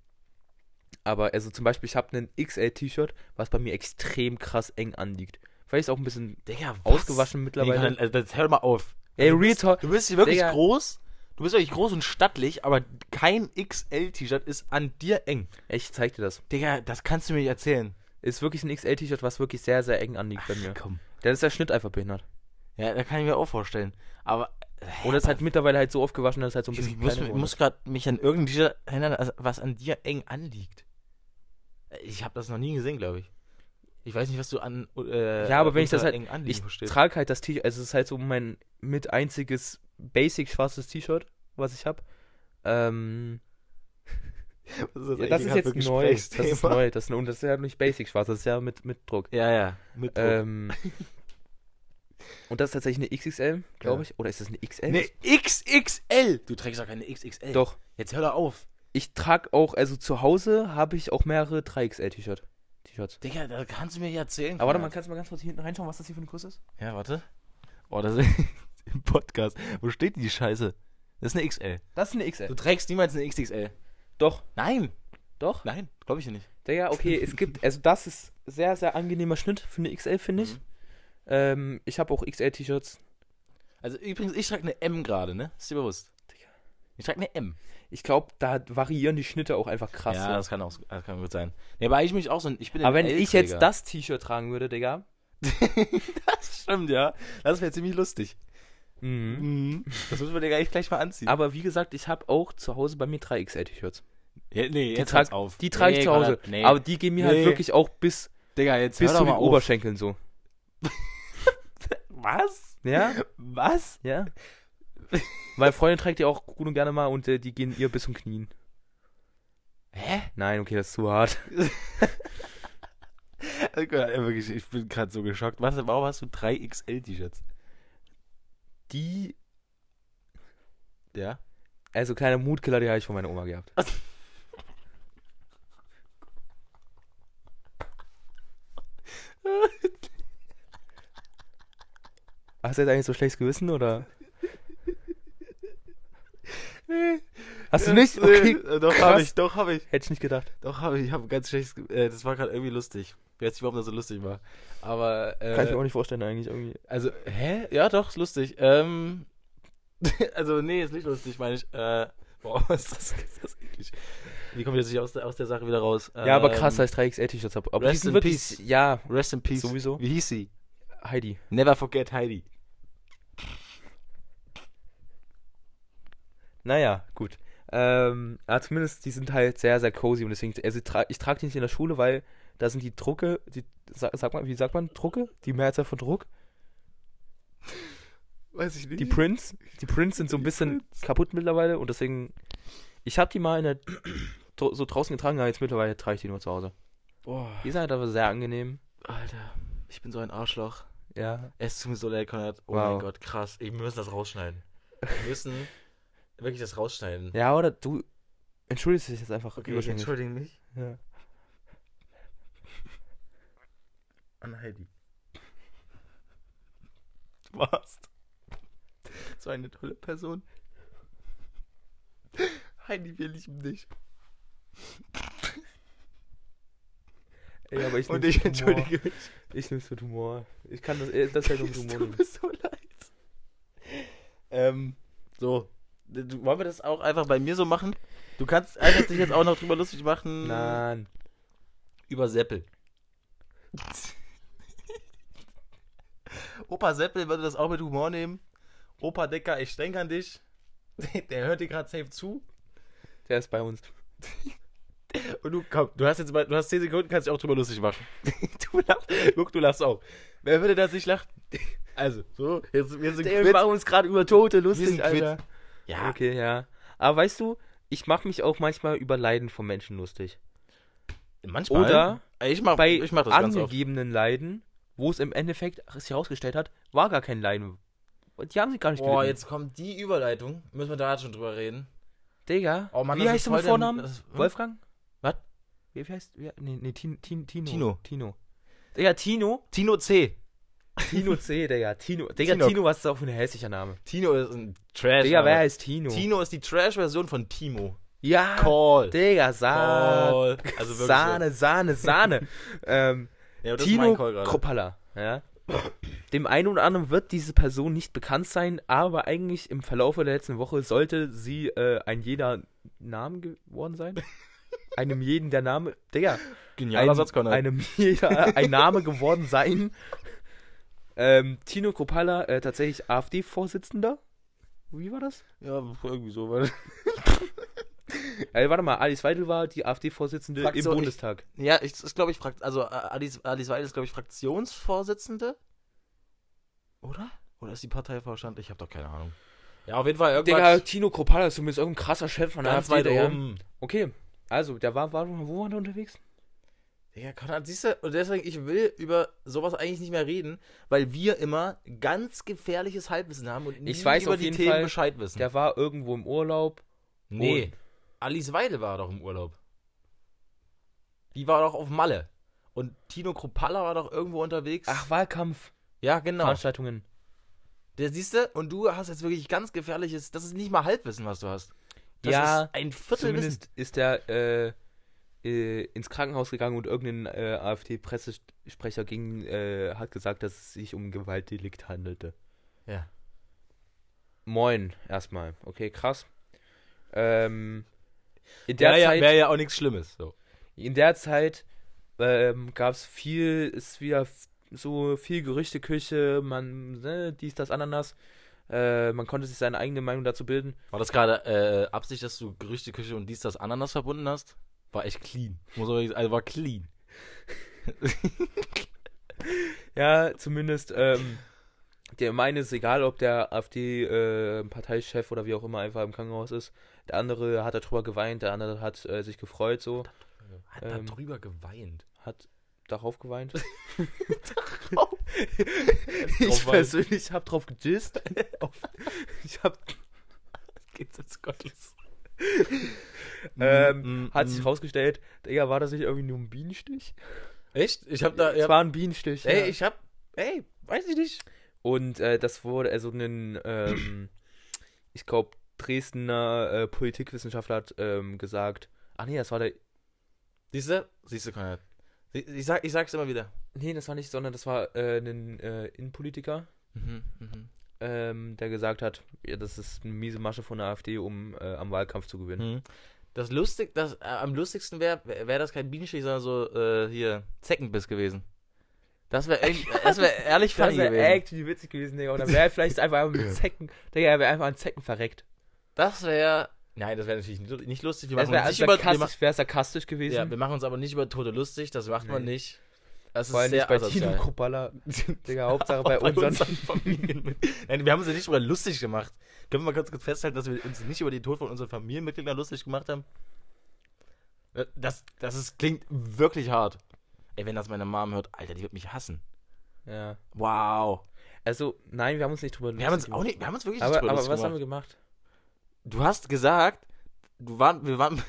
aber also zum Beispiel, ich habe ein XL-T-Shirt, was bei mir extrem krass eng anliegt. Vielleicht ist auch ein bisschen Digga, was? ausgewaschen mittlerweile. Nee, also, jetzt hör mal auf. Ey, du Real bist, Talk. Du bist hier wirklich Digga. groß. Du bist wirklich groß und stattlich, aber kein XL-T-Shirt ist an dir eng. Ich zeig dir das. Digga, das kannst du mir nicht erzählen. Ist wirklich ein XL-T-Shirt, was wirklich sehr, sehr eng anliegt bei mir. Komm. Dann ist der Schnitt einfach behindert. Ja, da kann ich mir auch vorstellen. Aber. es ist halt mittlerweile halt so oft gewaschen, dass es halt so ein bisschen ich muss, ich muss gerade mich an irgendein T-Shirt erinnern, was an dir eng anliegt. Ich habe das noch nie gesehen, glaube ich. Ich weiß nicht, was du an. Äh, Ja, aber wenn ich das halt- Ich trage halt das T-Shirt, also es ist halt so mein mit einziges basic schwarzes T-Shirt, was ich habe. Ähm, Das ja, eigentlich das ist jetzt neu. Das ist neu. Das ist, und das ist ja nicht basic schwarz, das ist ja mit, mit Druck. Ja, ja. Mit Druck. Ähm, und das ist tatsächlich eine XXL, glaube Ja. ich. Oder ist das eine XL? Eine XXL! Du trägst doch keine XXL. Doch. Jetzt hör doch auf. Ich trage auch, also zu Hause habe ich auch mehrere 3XL-T-Shirt. T-Shirts. Digga, da kannst du mir ja erzählen. Aber warte mal, kannst du mal ganz kurz hier hinten reinschauen, was das hier für eine Größe ist? Ja, warte. Oh, das ist im Podcast. Wo steht die Scheiße? Das ist eine XL. Das ist eine Du XL. trägst niemals eine XXL. Doch, Nein. doch. Nein, glaube ich nicht. Digga, okay, es gibt, also das ist sehr, sehr angenehmer Schnitt für eine XL, finde ich. Mhm. Ähm, ich habe auch XL-T-Shirts. Also übrigens, ich trage eine M gerade, ne? Ist dir bewusst? Ich trage eine M. Ich glaube, da variieren die Schnitte auch einfach krass. ja, so. das kann auch das kann gut sein. Nee, aber eigentlich mich auch so. Ich bin Aber wenn ich jetzt das T-Shirt tragen würde, Digga. das stimmt, ja. Das wäre ziemlich lustig. Mhm. Mhm. Das müssen wir dir gleich, gleich mal anziehen. Aber wie gesagt, ich habe auch zu Hause bei mir drei XL-T-Shirts. ja, nee, Die, jetzt trag, hört's auf. die trage ich Nee, zu Hause. Nee. Aber die gehen mir Nee. halt wirklich auch bis, Digga, jetzt bis zu den auf. Oberschenkeln so. Was? Ja? Was? Ja. Meine Freundin trägt die auch gut und gerne mal und äh, die gehen ihr bis zum Knien. Hä? Nein, okay, das ist zu hart. Also, wirklich, ich bin gerade so geschockt. Was, warum hast du drei XL-T-Shirts? Die, Ja? also kleine Mutkiller, die habe ich von meiner Oma gehabt. Hast du jetzt eigentlich so schlechtes Gewissen oder? Hast du nicht? Okay. Äh, Doch, habe ich, doch, habe ich. Hätte ich nicht gedacht. Doch, habe ich. Ich habe ganz schlechtes. Äh, das war gerade irgendwie lustig. Ich weiß nicht, warum das so lustig war. Aber. Äh, Kann ich mir auch nicht vorstellen eigentlich irgendwie. Also, hä? Ja, doch, ist lustig. Ähm. also, nee, ist nicht lustig, meine ich. Äh. Boah, ist das, ist das eklig. Wie kommen wir jetzt nicht aus der, aus der Sache wieder raus? Ja, aber krass, Ähm, dass ich 3XL-T-Shirts habe. Aber die Rest in wirklich, peace. ja, Rest in Peace. Sowieso. Wie hieß sie? Heidi. Never forget Heidi. Naja, gut. Ähm, ja, zumindest, die sind halt sehr, sehr cozy und deswegen, also ich, tra ich trage die nicht in der Schule, weil da sind die Drucke, die, sag, sag mal, wie sagt man, Drucke? Die Mehrzahl von Druck? Weiß ich nicht. Die Prints, die Prints sind so ein Die bisschen Prints. kaputt mittlerweile und deswegen, ich habe die mal in der, so draußen getragen, aber jetzt mittlerweile trage ich die nur zu Hause. Boah, Ihr seid aber sehr angenehm. Alter, ich bin so ein Arschloch. Ja. Es tut mir so leid, Konrad. Oh Wow. mein Gott, krass. Wir müssen das rausschneiden. Wir müssen wirklich das rausschneiden. Ja, oder du entschuldigst dich jetzt einfach Okay, ich entschuldige mich. Ja. An Heidi. Du warst so eine tolle Person. Heidi, wir lieben dich. Ey, aber ich Und ich mit Humor. entschuldige mich. Ich nehm's mit Humor. Ich kann das, äh, das halt um Humor nehmen. mir so leid. Ähm, so. Wollen wir das auch einfach bei mir so machen? Du kannst einfach dich jetzt auch noch drüber lustig machen. Nein. Über Seppel. Opa Seppel würde das auch mit Humor nehmen. Opa Decker, ich denke an dich. Der hört dir gerade safe zu. Der ist bei uns. Und du, komm, du hast jetzt mal, du hast 10 Sekunden, kannst dich auch drüber lustig machen. Du lachst, guck, du lachst auch. Wer würde das nicht lachen? Also, so, jetzt, wir sind wir quitt. machen uns gerade über Tote Wir lustig, sind quitt. Ja, Okay, ja. Aber weißt du, ich mache mich auch manchmal über Leiden von Menschen lustig. manchmal. Oder ich mach, bei ich mach das angegebenen Leiden, wo es im Endeffekt sich herausgestellt hat, war gar kein Leiden. Die haben sich gar nicht Boah, gelitten. jetzt kommt die Überleitung. Müssen wir da schon drüber reden. Digga, Oh Mann, wie heißt du mit Vornamen? das ist- hm? Wolfgang? Was? Wie heißt, wie, nee, nee, Tin, Tin, Tino. Tino. Tino. Digga, Tino. Tino C. Tino C, Digga. Tino. Digga, Tino. Tino, was ist das auch für ein hässlicher Name? Tino ist ein Trash. Digga, wer heißt Tino? Tino ist die Trash-Version von Timo. Ja, Call. Digga, Sahne. Also wirklich Sahne, Sahne, Sahne. ähm, So. Ja, Tino. Kropala. Ja. Dem einen oder anderen wird diese Person nicht bekannt sein, aber eigentlich im Verlauf der letzten Woche sollte sie äh, ein jeder Namen geworden sein. einem jeden der Name, Digga, Genialer ein, Satz, Konrad. einem jeder ein Name geworden sein. Ähm, Tino Kropala, äh, tatsächlich AfD-Vorsitzender. Wie war das? Ja, irgendwie so. Weil Äh, warte mal, Alice Weidel war die AfD-Vorsitzende im Fraktion- Bundestag. ja, ich, ist, glaube ich, Frakt also äh, Alice, Alice Weidel ist, glaube ich, Fraktionsvorsitzende. Oder? Oder ist die Parteivorstand? Ich habe doch keine Ahnung. Ja, auf jeden Fall Digga, irgendwas Tino Kropala ist zumindest irgendein krasser Chef von der ganz AfD. weit Digga. oben. Okay, also, der war, war, wo war der unterwegs? Ja, Konrad, siehst du, und deswegen, ich will über sowas eigentlich nicht mehr reden, weil wir immer ganz gefährliches Halbwissen haben und weiß über die Themen Fall, Bescheid wissen. Der war irgendwo im Urlaub. nee, Und- Alice Weidel war doch im Urlaub. Die war doch auf Malle. Und Tino Kropalla war doch irgendwo unterwegs. Ach, Wahlkampf, ja, genau. Veranstaltungen. Der siehst du, und du hast jetzt wirklich ganz gefährliches, das ist nicht mal Halbwissen, was du hast. Das Ja, ist ein Viertelwissen. Zumindest ist der äh, äh, ins Krankenhaus gegangen und irgendein äh, AfD-Pressesprecher ging, äh, hat gesagt, dass es sich um ein Gewaltdelikt handelte. Ja. Moin, erstmal. Okay, krass. Ähm, in der Wäre ja, Zeit, wär ja auch nichts Schlimmes. So. in der Zeit ähm, gab es viel, ist wieder so viel Gerüchteküche, man, ne, dies, das, Ananas. Äh, man konnte sich seine eigene Meinung dazu bilden. War das gerade äh, Absicht, dass du Gerüchteküche und dies, das, Ananas verbunden hast? War echt clean. Muss wirklich sagen, also war clean. Ja, zumindest, ähm, der meine ist egal, ob der AfD-Parteichef oder wie auch immer einfach im Krankenhaus ist. Der andere hat darüber geweint, der andere hat äh, sich gefreut, so. Hat Ähm, da drüber geweint. Hat darauf geweint. Drauf ich persönlich hab drauf gedisst. Ich hab, Geht's jetzt Gottes. ähm, hat sich raus. rausgestellt, Digga, war das nicht irgendwie nur ein Bienenstich? Echt? Ich hab da. Es Ja, war ein Bienenstich. ey, ja. ich hab. Ey, weiß ich nicht. Und äh, das wurde, also ein, ähm, ich glaube, Dresdner äh, Politikwissenschaftler hat ähm, gesagt, ach nee, das war der, Siehst du? Siehst du, Konrad. Ich, ich, sag, ich sag's immer wieder. nee, das war nicht, sondern das war äh, ein äh, Innenpolitiker, Mhm, mhm. Ähm, der gesagt hat, ja, das ist eine miese Masche von der AfD, um äh, am Wahlkampf zu gewinnen. Mhm. Das lustig, das äh, am lustigsten wäre, wäre das kein Bienenstich, sondern so äh, hier Zeckenbiss gewesen. Das wäre das wäre ehrlich Das funny wäre gewesen. echt witzig gewesen, Digga. Und dann wäre vielleicht einfach mit Zecken, Digga, er wäre einfach an Zecken verreckt. Das wäre Nein, das wäre natürlich nicht- lustig. Wir Das machen, wäre uns nicht über, wir, ma sarkastisch, wär sarkastisch gewesen. ja, wir machen uns aber nicht über Tote lustig, das macht man Nee. nicht. Das Vor ist allem sehr nicht bei asozial. Tino Kropalla. Digga, Hauptsache Auch bei, unseren. Familien. Nein, wir haben uns ja nicht über lustig gemacht. Können wir mal ganz kurz festhalten, dass wir uns nicht über den Tod von unseren Familienmitgliedern lustig gemacht haben? Das, das ist, klingt wirklich hart. Ey, wenn das meine Mom hört, Alter, die wird mich hassen. Ja. Wow. Also, nein, wir haben uns nicht drüber Wir haben uns lustig auch gemacht. nicht, wir haben uns wirklich Aber, nicht drüber aber was haben gemacht. wir gemacht? Du hast gesagt, du waren, wir waren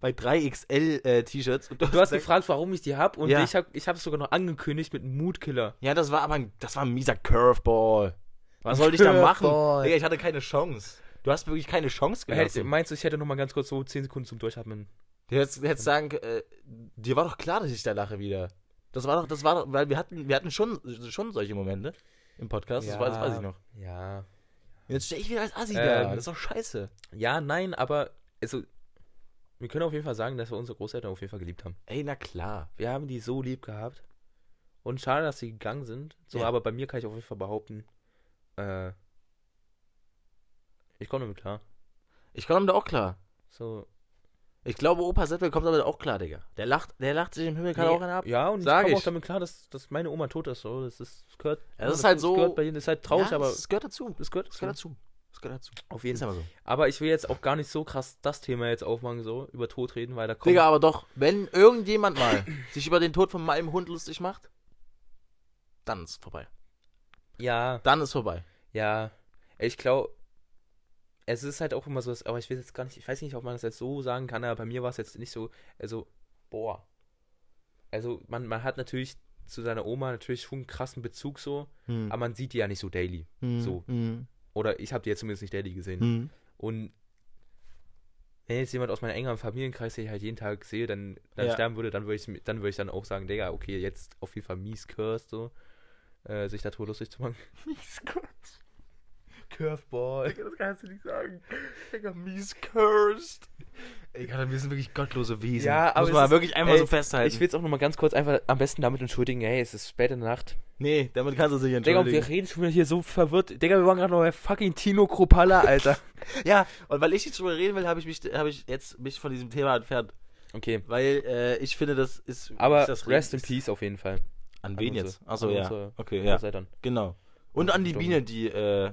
bei 3XL äh, T-Shirts. und Du hast gefragt, warum ich die hab und Ja. ich hab ich habe es sogar noch angekündigt mit einem Mutkiller. Ja, das war aber ein, das war ein mieser Curveball. Was sollte ich da machen? Digga, ich hatte keine Chance. Du hast wirklich keine Chance gelassen. meinst du, ich hätte noch mal ganz kurz so 10 Sekunden zum Durchatmen? Du hättest, hättest sagen, äh, dir war doch klar, dass ich da lache wieder. Das war doch, das war doch, weil wir hatten, wir hatten schon, schon solche Momente im Podcast, das, war, das weiß ich noch. Ja. Jetzt stehe ich wieder als Assi da, Ähm, das ist doch scheiße. Ja, nein, aber also wir können auf jeden Fall sagen, dass wir unsere Großeltern auf jeden Fall geliebt haben. Ey, na klar. Wir haben die so lieb gehabt. Und schade, dass sie gegangen sind. So, Ja. aber bei mir kann ich auf jeden Fall behaupten, äh, ich komme damit klar. Ich komme damit auch klar. So, Ich glaube, Opa Seppel kommt damit auch klar, Digga. Der lacht, der lacht sich im Himmel gerade Nee, auch einen ab. Ja, und Sag ich komme auch damit klar, dass, dass meine Oma tot ist. So. Das, ist, das gehört. Ja, das ist halt so- Das gehört bei ihnen, ist halt traurig, ja, aber Das gehört dazu. das gehört, Das gehört dazu. Das gehört dazu. Auf jeden Fall. aber so. Aber ich will jetzt auch gar nicht so krass das Thema jetzt aufmachen, so über Tod reden, weil da kommt. Digga, aber doch, wenn irgendjemand mal sich über den Tod von meinem Hund lustig macht, dann ist vorbei. Ja, Dann ist vorbei. ja. Ich glaube, es ist halt auch immer so, aber ich will jetzt gar nicht, ich weiß nicht, ob man das jetzt so sagen kann, aber bei mir war es jetzt nicht so, also, boah. Also, man, man hat natürlich zu seiner Oma natürlich schon einen krassen Bezug so, Hm. aber man sieht die ja nicht so daily. Hm. so. Hm. Oder ich habe die jetzt zumindest nicht daily gesehen. Hm. Und wenn jetzt jemand aus meinem engeren Familienkreis, den ich halt jeden Tag sehe, dann, dann Ja. sterben würde, dann würde ich, dann würde ich dann auch sagen, Digga, okay, jetzt auf jeden Fall mies cursed, so, äh, sich darüber lustig zu machen. Mies cursed. Curveball. Digga, das kannst du nicht sagen. Digga, mies cursed. Ey, Alter, wir sind wirklich gottlose Wesen. Ja, aber Muss man ist- wirklich einmal ey, so festhalten. Ich will es auch nochmal ganz kurz einfach am besten damit entschuldigen, hey, es ist spät in der Nacht. nee, damit kannst du dich Digga, entschuldigen. wir reden schon wieder hier so verwirrt. Digga, wir waren gerade noch bei fucking Tino Kropala, Alter. ja, und weil ich jetzt drüber reden will, habe ich mich, habe ich jetzt mich von diesem Thema entfernt. Okay. Weil äh, ich finde, das ist. Aber ist das rest in ist- peace auf jeden Fall. An wen An jetzt? Achso, ja. unsere Okay, ja. Genau. Und an die. Biene, die äh,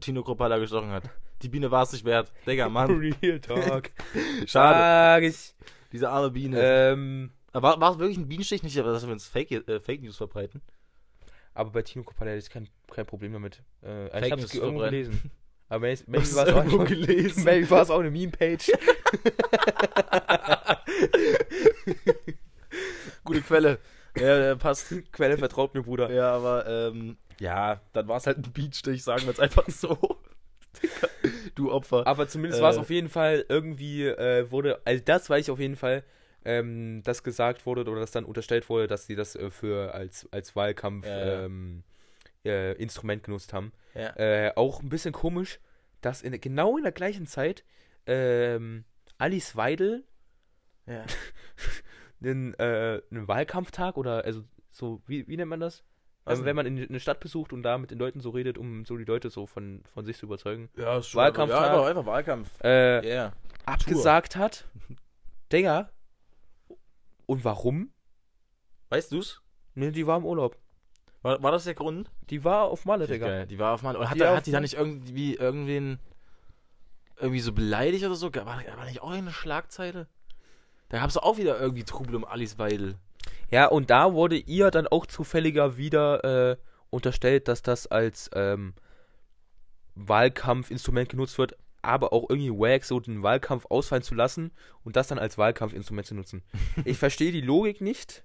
Tino Kropala gestochen hat. Die Biene war es nicht wert. Digga, Mann. Real Talk. Schade. Diese arme Biene. Ähm, Aber war, war es wirklich ein Bienenstich? Nicht, aber dass wir uns Fake, äh, Fake News verbreiten. aber bei Tino hätte ich kein, kein Problem damit. Äh, Fake ich hab's News ge- irgendwo gelesen. Aber maybe, war es auch gelesen? maybe war es auch eine Meme-Page. Gute Quelle. Ja, passt. Quelle vertraut mir, Bruder. Ja, aber ähm, ja, dann war es halt ein Bienenstich, sagen wir jetzt einfach so. Du Opfer. Aber zumindest Äh. war es auf jeden Fall irgendwie, äh, wurde, also das weiß ich auf jeden Fall, ähm, dass gesagt wurde oder dass dann unterstellt wurde, dass sie das äh, für als, als Wahlkampf. Ähm, äh, Instrument genutzt haben. Ja. Äh, auch ein bisschen komisch, dass in, genau in der gleichen Zeit ähm, Alice Weidel ja. einen, äh, einen Wahlkampftag oder also so, wie, wie nennt man das? Was Ähm, wenn man in eine Stadt besucht und da mit den Leuten so redet, um so die Leute so von, von sich zu überzeugen, Ja, ist Wahlkampf- Ja, einfach, einfach Wahlkampf. äh, Ja. abgesagt hat. Digga. Und warum? Weißt du's? Ne, die war im Urlaub. War, war das der Grund? Die war auf Malle, Digga. Geil, Die war auf Mann. Oder hat, Die da, hat die da nicht irgendwie irgendwen irgendwie so beleidigt oder so? War, war nicht auch eine Schlagzeile? Da gab's auch wieder irgendwie Trubel um Alice Weidel. Ja, und da wurde ihr dann auch zufälliger wieder äh, unterstellt, dass das als ähm, Wahlkampfinstrument genutzt wird, aber auch irgendwie wack, so den Wahlkampf ausfallen zu lassen und das dann als Wahlkampfinstrument zu nutzen. Ich verstehe die Logik nicht.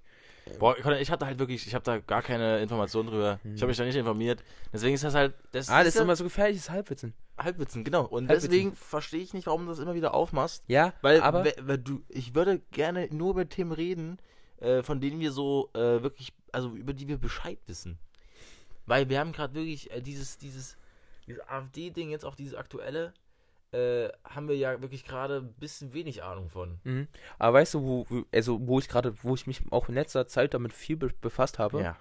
Boah, ich hatte halt wirklich, ich habe da gar keine Informationen drüber. Ich habe mich da nicht informiert. Deswegen ist das halt. Das Ah, das ist ja immer so gefährliches Halbwitzen. Halbwitzen, genau. Und Halbwitzen. deswegen verstehe ich nicht, warum du das immer wieder aufmachst. Ja, Weil, aber we- weil du, ich würde gerne nur mit Themen reden, äh, von denen wir so äh, wirklich, also über die wir Bescheid wissen. Weil wir haben gerade wirklich äh, dieses, dieses, dieses AfD-Ding, jetzt auch dieses aktuelle, äh, haben wir ja wirklich gerade ein bisschen wenig Ahnung von. Mhm. Aber weißt du, wo, wo- also wo ich gerade, wo ich mich auch in letzter Zeit damit viel be befasst habe, Ja.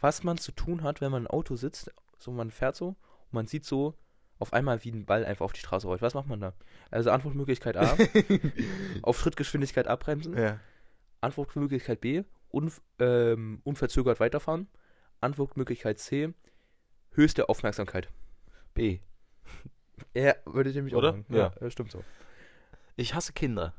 was man zu tun hat, wenn man im Auto sitzt, so man fährt so und man sieht so auf einmal wie ein Ball einfach auf die Straße rollt. Was macht man da? Also Antwortmöglichkeit A, auf Schrittgeschwindigkeit abbremsen. ja. Antwortmöglichkeit B, unv ähm, unverzögert weiterfahren. Antwortmöglichkeit C, höchste Aufmerksamkeit. B. Ja, würde ich nämlich Oder? auch sagen. Ja. ja, stimmt so. Ich hasse Kinder.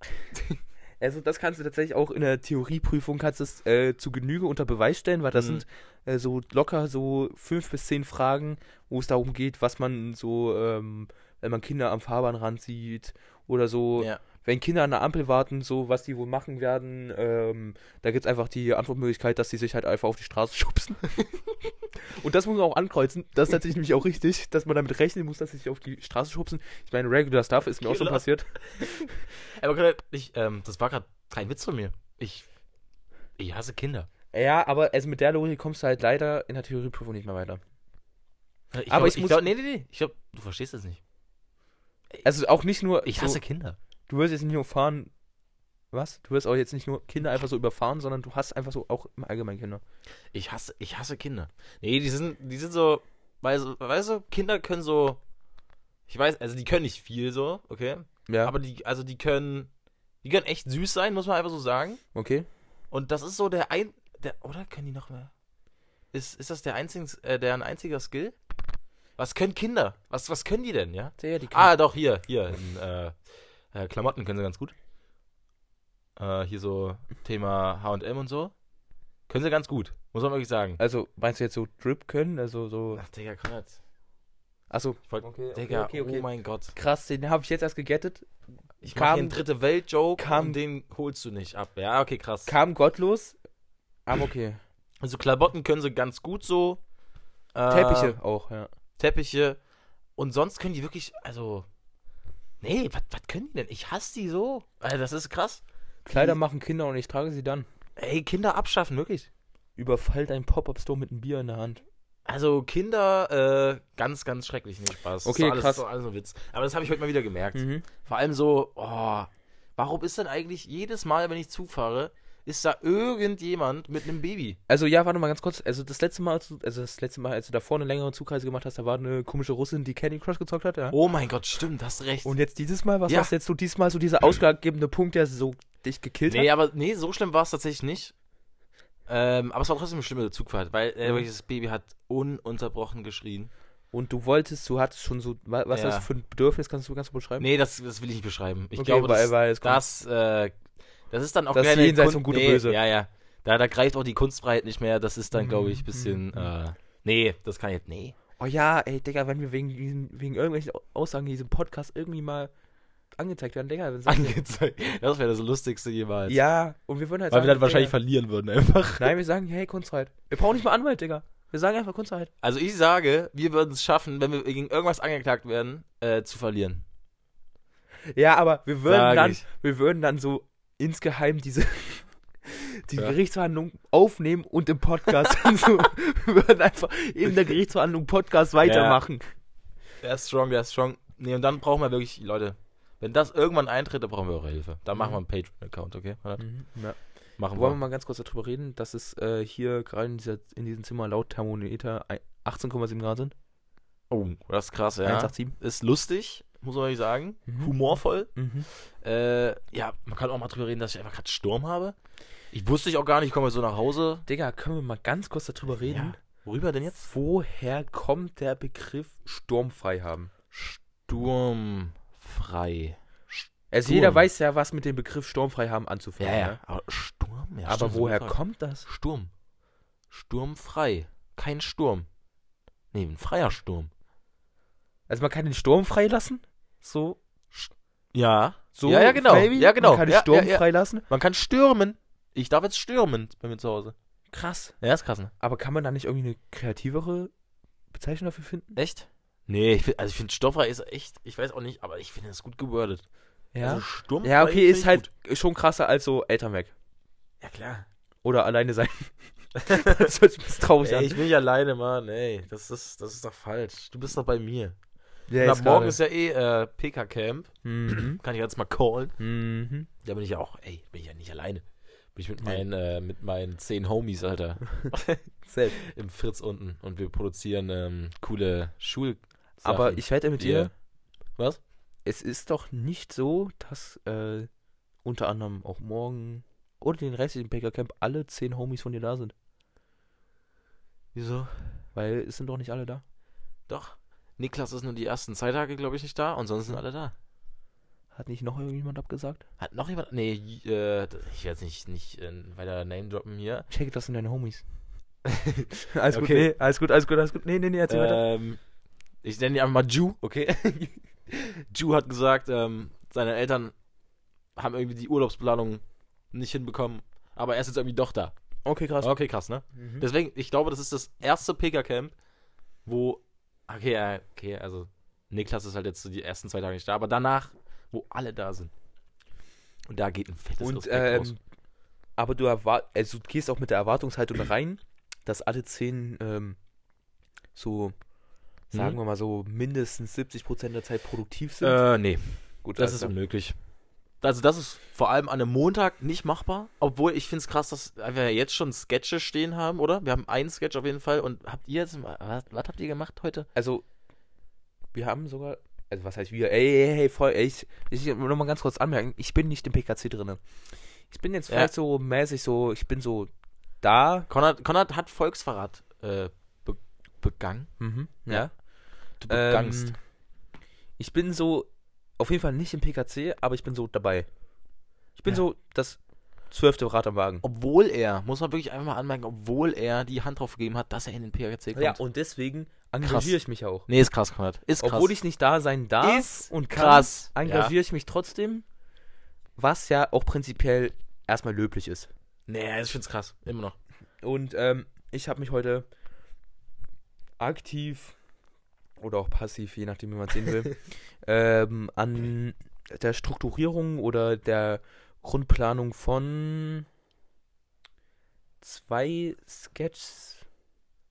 Also das kannst du tatsächlich auch in der Theorieprüfung kannst du es äh, zu Genüge unter Beweis stellen, weil das Mhm. sind äh, so locker so fünf bis zehn Fragen, wo es darum geht, was man so, ähm, wenn man Kinder am Fahrbahnrand sieht oder so, Ja. Wenn Kinder an der Ampel warten, so was die wohl machen werden, ähm, da gibt es einfach die Antwortmöglichkeit, dass sie sich halt einfach auf die Straße schubsen. Und das muss man auch ankreuzen. Das ist tatsächlich nämlich auch richtig, dass man damit rechnen muss, dass sie sich auf die Straße schubsen. Ich meine, regular Stuff ist mir auch schon passiert. Aber gerade, ich, ähm, das war gerade kein Witz von mir. Ich, ich hasse Kinder. Ja, aber also mit der Logik kommst du halt leider in der Theorieprüfung nicht mehr weiter. Ich Aber glaub, ich ich muss- glaub, nee, nee, nee. Ich glaube, du verstehst das nicht. Also auch nicht nur. Ich so, hasse Kinder. Du wirst jetzt nicht nur fahren. Was? Du wirst auch jetzt nicht nur Kinder einfach so überfahren, sondern du hast einfach so auch im Allgemeinen Kinder. Ich hasse, ich hasse Kinder. Nee, die sind, die sind so, weißt, du- weißt du, Kinder können so, ich weiß, also die können nicht viel so, okay? Ja. Aber die, also die können, die können echt süß sein, muss man einfach so sagen. okay. Und das ist so der ein, der, oder können die noch mehr? Ist, ist das der einzige, äh, der ein einziger Skill? Was können Kinder? Was, was können die denn, ja? Ja, die Ah, doch, hier, hier, in, äh, äh, Klamotten können sie ganz gut. Äh, hier so Thema H&M und so. Können sie ganz gut, muss man wirklich sagen. Also, meinst du jetzt so Drip können? Also so. Ach, Digga, Konrad. Achso. Okay, Digga, okay, okay. oh mein Gott. Krass, den habe ich jetzt erst gegettet. Ich Kam- einen dritte Welt-Joke kam- und den holst du nicht ab. Ja, okay, krass. Kam gottlos. Aber okay. Also Klamotten können sie ganz gut so. Äh, Teppiche auch, ja. Teppiche. Und sonst können die wirklich, also. Nee, was können die denn? Ich hasse die so. Alter, das ist krass. Kleider machen Kinder und ich trage sie dann. Ey, Kinder abschaffen, wirklich. Überfallt ein Pop-Up-Store mit einem Bier in der Hand. Also Kinder, äh, ganz, ganz schrecklich, nicht Spaß. Okay, das ist alles, krass. Das ist ein Witz. Aber das habe ich heute mal wieder gemerkt. Mhm. Vor allem so, oh, warum ist denn eigentlich jedes Mal, wenn ich Zug fahre, ist da irgendjemand mit einem Baby? Also ja, warte mal ganz kurz. Also das letzte Mal, als du, also das letzte Mal, als du davor eine längere Zugreise gemacht hast, da war eine komische Russin, die Candy Crush gezockt hat, ja. Oh mein Gott, stimmt, hast recht. Und jetzt dieses Mal, was Ja. war jetzt so diesmal so dieser ausschlaggebende Punkt, der so dich gekillt nee, hat? aber nee, so schlimm war es tatsächlich nicht. Ähm, aber es war trotzdem eine schlimme Zugfahrt, weil äh, Mhm. das Baby hat ununterbrochen geschrien. Und du wolltest, du hattest schon so, wa- was Ja. ist das für ein Bedürfnis, kannst du ganz gut beschreiben? Nee, das, das will ich nicht beschreiben. Ich Okay, glaube, weil, das, weil es kommt- das, äh, das ist dann auch Das keine jenseits von Gut und nee, Böse. Ja, ja. Da, da greift auch die Kunstfreiheit nicht mehr. Das ist dann, glaube ich, ein bisschen. Mhm. Äh, nee, das kann ich jetzt. Nee. Oh ja, ey, Digga, wenn wir wegen, diesen, wegen irgendwelchen Aussagen in diesem Podcast irgendwie mal angezeigt werden, Digga, Angezeigt. Das wäre das Lustigste jemals. Ja, und wir würden halt Weil sagen, wir dann wahrscheinlich Digga, verlieren würden, einfach. Nein, wir sagen, hey, Kunstfreiheit. Wir brauchen nicht mal Anwalt, Digga. Wir sagen einfach Kunstfreiheit. Also, ich sage, wir würden es schaffen, wenn wir gegen irgendwas angeklagt werden, äh, zu verlieren. Ja, aber wir würden Sag dann, ich. wir würden dann so insgeheim diese die Ja. Gerichtsverhandlung aufnehmen und im Podcast so, wir würden einfach in der Gerichtsverhandlung Podcast weitermachen. Der ist strong, der ist strong. Nee, und dann brauchen wir wirklich, Leute, wenn das irgendwann eintritt, dann brauchen wir eure Hilfe. Dann machen wir einen Patreon-Account, okay? Mhm. Ja. Machen Wollen wir wir. mal ganz kurz darüber reden, dass es äh, hier gerade in, dieser- in diesem Zimmer laut Thermometer ein- 18,7 Grad sind? Oh, das ist krass, ja. 187. Ist lustig, muss man wirklich sagen. Mhm. Humorvoll. Mhm. Äh, ja, man kann auch mal drüber reden, dass ich einfach gerade Sturm habe. Ich wusste ich auch gar nicht, ich komme so nach Hause. Digga, können wir mal ganz kurz darüber reden? Ja. Worüber denn jetzt? Woher kommt der Begriff sturmfrei haben? Sturmfrei. Also Sturm. jeder weiß ja, was mit dem Begriff sturmfrei haben anzufangen. Ja, ja. ne? Aber Sturm? Ja, Aber stimmt, woher kommt das? Sturm. Sturmfrei. Kein Sturm. Nee, ein freier Sturm. Also man kann den Sturm freilassen? So, Ja. so Ja, ja, genau. Maybe? Ja, genau. Man kann Ja, Sturm ja, ja. freilassen? Man kann stürmen. Ich darf jetzt stürmen bei mir zu Hause. Krass. Ja, ist krass, ne? Aber kann man da nicht irgendwie eine kreativere Bezeichnung dafür finden? Echt? Nee, ich find, also ich finde Stoffrei ist echt, ich weiß auch nicht, aber ich finde es gut gewordet. Also sturmfrei ja, okay, ist halt gut. schon krasser als so Eltern weg. Ja, klar. Oder alleine sein. das hört sich ein bisschen traurig Ey, an. ich will nicht alleine, Mann. Ey, das ist, das ist doch falsch. Du bist doch bei mir. Ja, jetzt morgen ist ja eh äh, PK-Camp. Mhm. Kann ich jetzt mal callen. Mhm. Da bin ich ja auch, ey, bin ich ja nicht alleine. Bin ich mit meinen, äh, mit meinen zehn Homies, Alter, Selbst. im Fritz unten. Und wir produzieren ähm, coole Schul. Aber ich wette mit dir, Was? es ist doch nicht so, dass äh, unter anderem auch morgen oder den restlichen PK-Camp alle zehn Homies von dir da sind. Wieso? Weil es sind doch nicht alle da. Doch. Niklas ist nur die ersten zwei Tage, glaube ich, nicht da und sonst sind alle da. Hat nicht noch irgendjemand abgesagt? Hat noch jemand. Nee, äh, ich werde jetzt nicht, nicht äh, weiter Name droppen hier. Check das sind deine Homies. alles gut, Okay. nee, alles gut, alles gut, alles gut. Nee, nee, nee, erzähl weiter. Ähm, ich nenne ihn einfach mal Ju, okay? Ju hat gesagt, ähm, seine Eltern haben irgendwie die Urlaubsplanung nicht hinbekommen, aber er ist jetzt irgendwie doch da. Okay, krass. Okay, krass, ne? Mhm. Deswegen, ich glaube, das ist das erste Pika-Camp, wo. Okay, okay, also Niklas ist halt jetzt so die ersten zwei Tage nicht da, aber danach, wo alle da sind. Und da geht ein fettes Und, Respekt raus. ähm, aber du erwart also du gehst auch mit der Erwartungshaltung rein, dass alle zehn ähm, so, sagen Mhm. wir mal so, mindestens 70% der Zeit produktiv sind. Äh, nee, Gut, das ist unmöglich. Also das ist vor allem an einem Montag nicht machbar, obwohl ich finde es krass, dass wir jetzt schon Sketche stehen haben, oder? Wir haben einen Sketch auf jeden Fall und habt ihr jetzt, was, was habt ihr gemacht heute? Also, wir haben sogar, also was heißt wir? Ey, ey, ey, voll, ey, ich, ich will noch mal ganz kurz anmerken, ich bin nicht im PKC drinne. Ich bin jetzt Ja. vielleicht so mäßig so, ich bin so da. Konrad, Konrad hat Volksverrat äh, be begangen. Mhm, Ja. ja. Du begangst. Ähm, ich bin so, auf jeden Fall nicht im PKC, aber ich bin so dabei. Ich bin Ja. so das zwölfte Rad am Wagen. Obwohl er, muss man wirklich einfach mal anmerken, obwohl er die Hand drauf gegeben hat, dass er in den PHC kommt. Ja, und deswegen engagiere ich mich auch. nee, ist krass, Konrad. Ist krass. Obwohl ich nicht da sein darf ist und kann, krass. engagiere ich mich trotzdem, was ja auch prinzipiell erstmal löblich ist. Nee, ich find's krass. Immer noch. Und ähm, ich habe mich heute aktiv oder auch passiv, je nachdem, wie man es sehen will, ähm, an der Strukturierung oder der Grundplanung von zwei Sketches,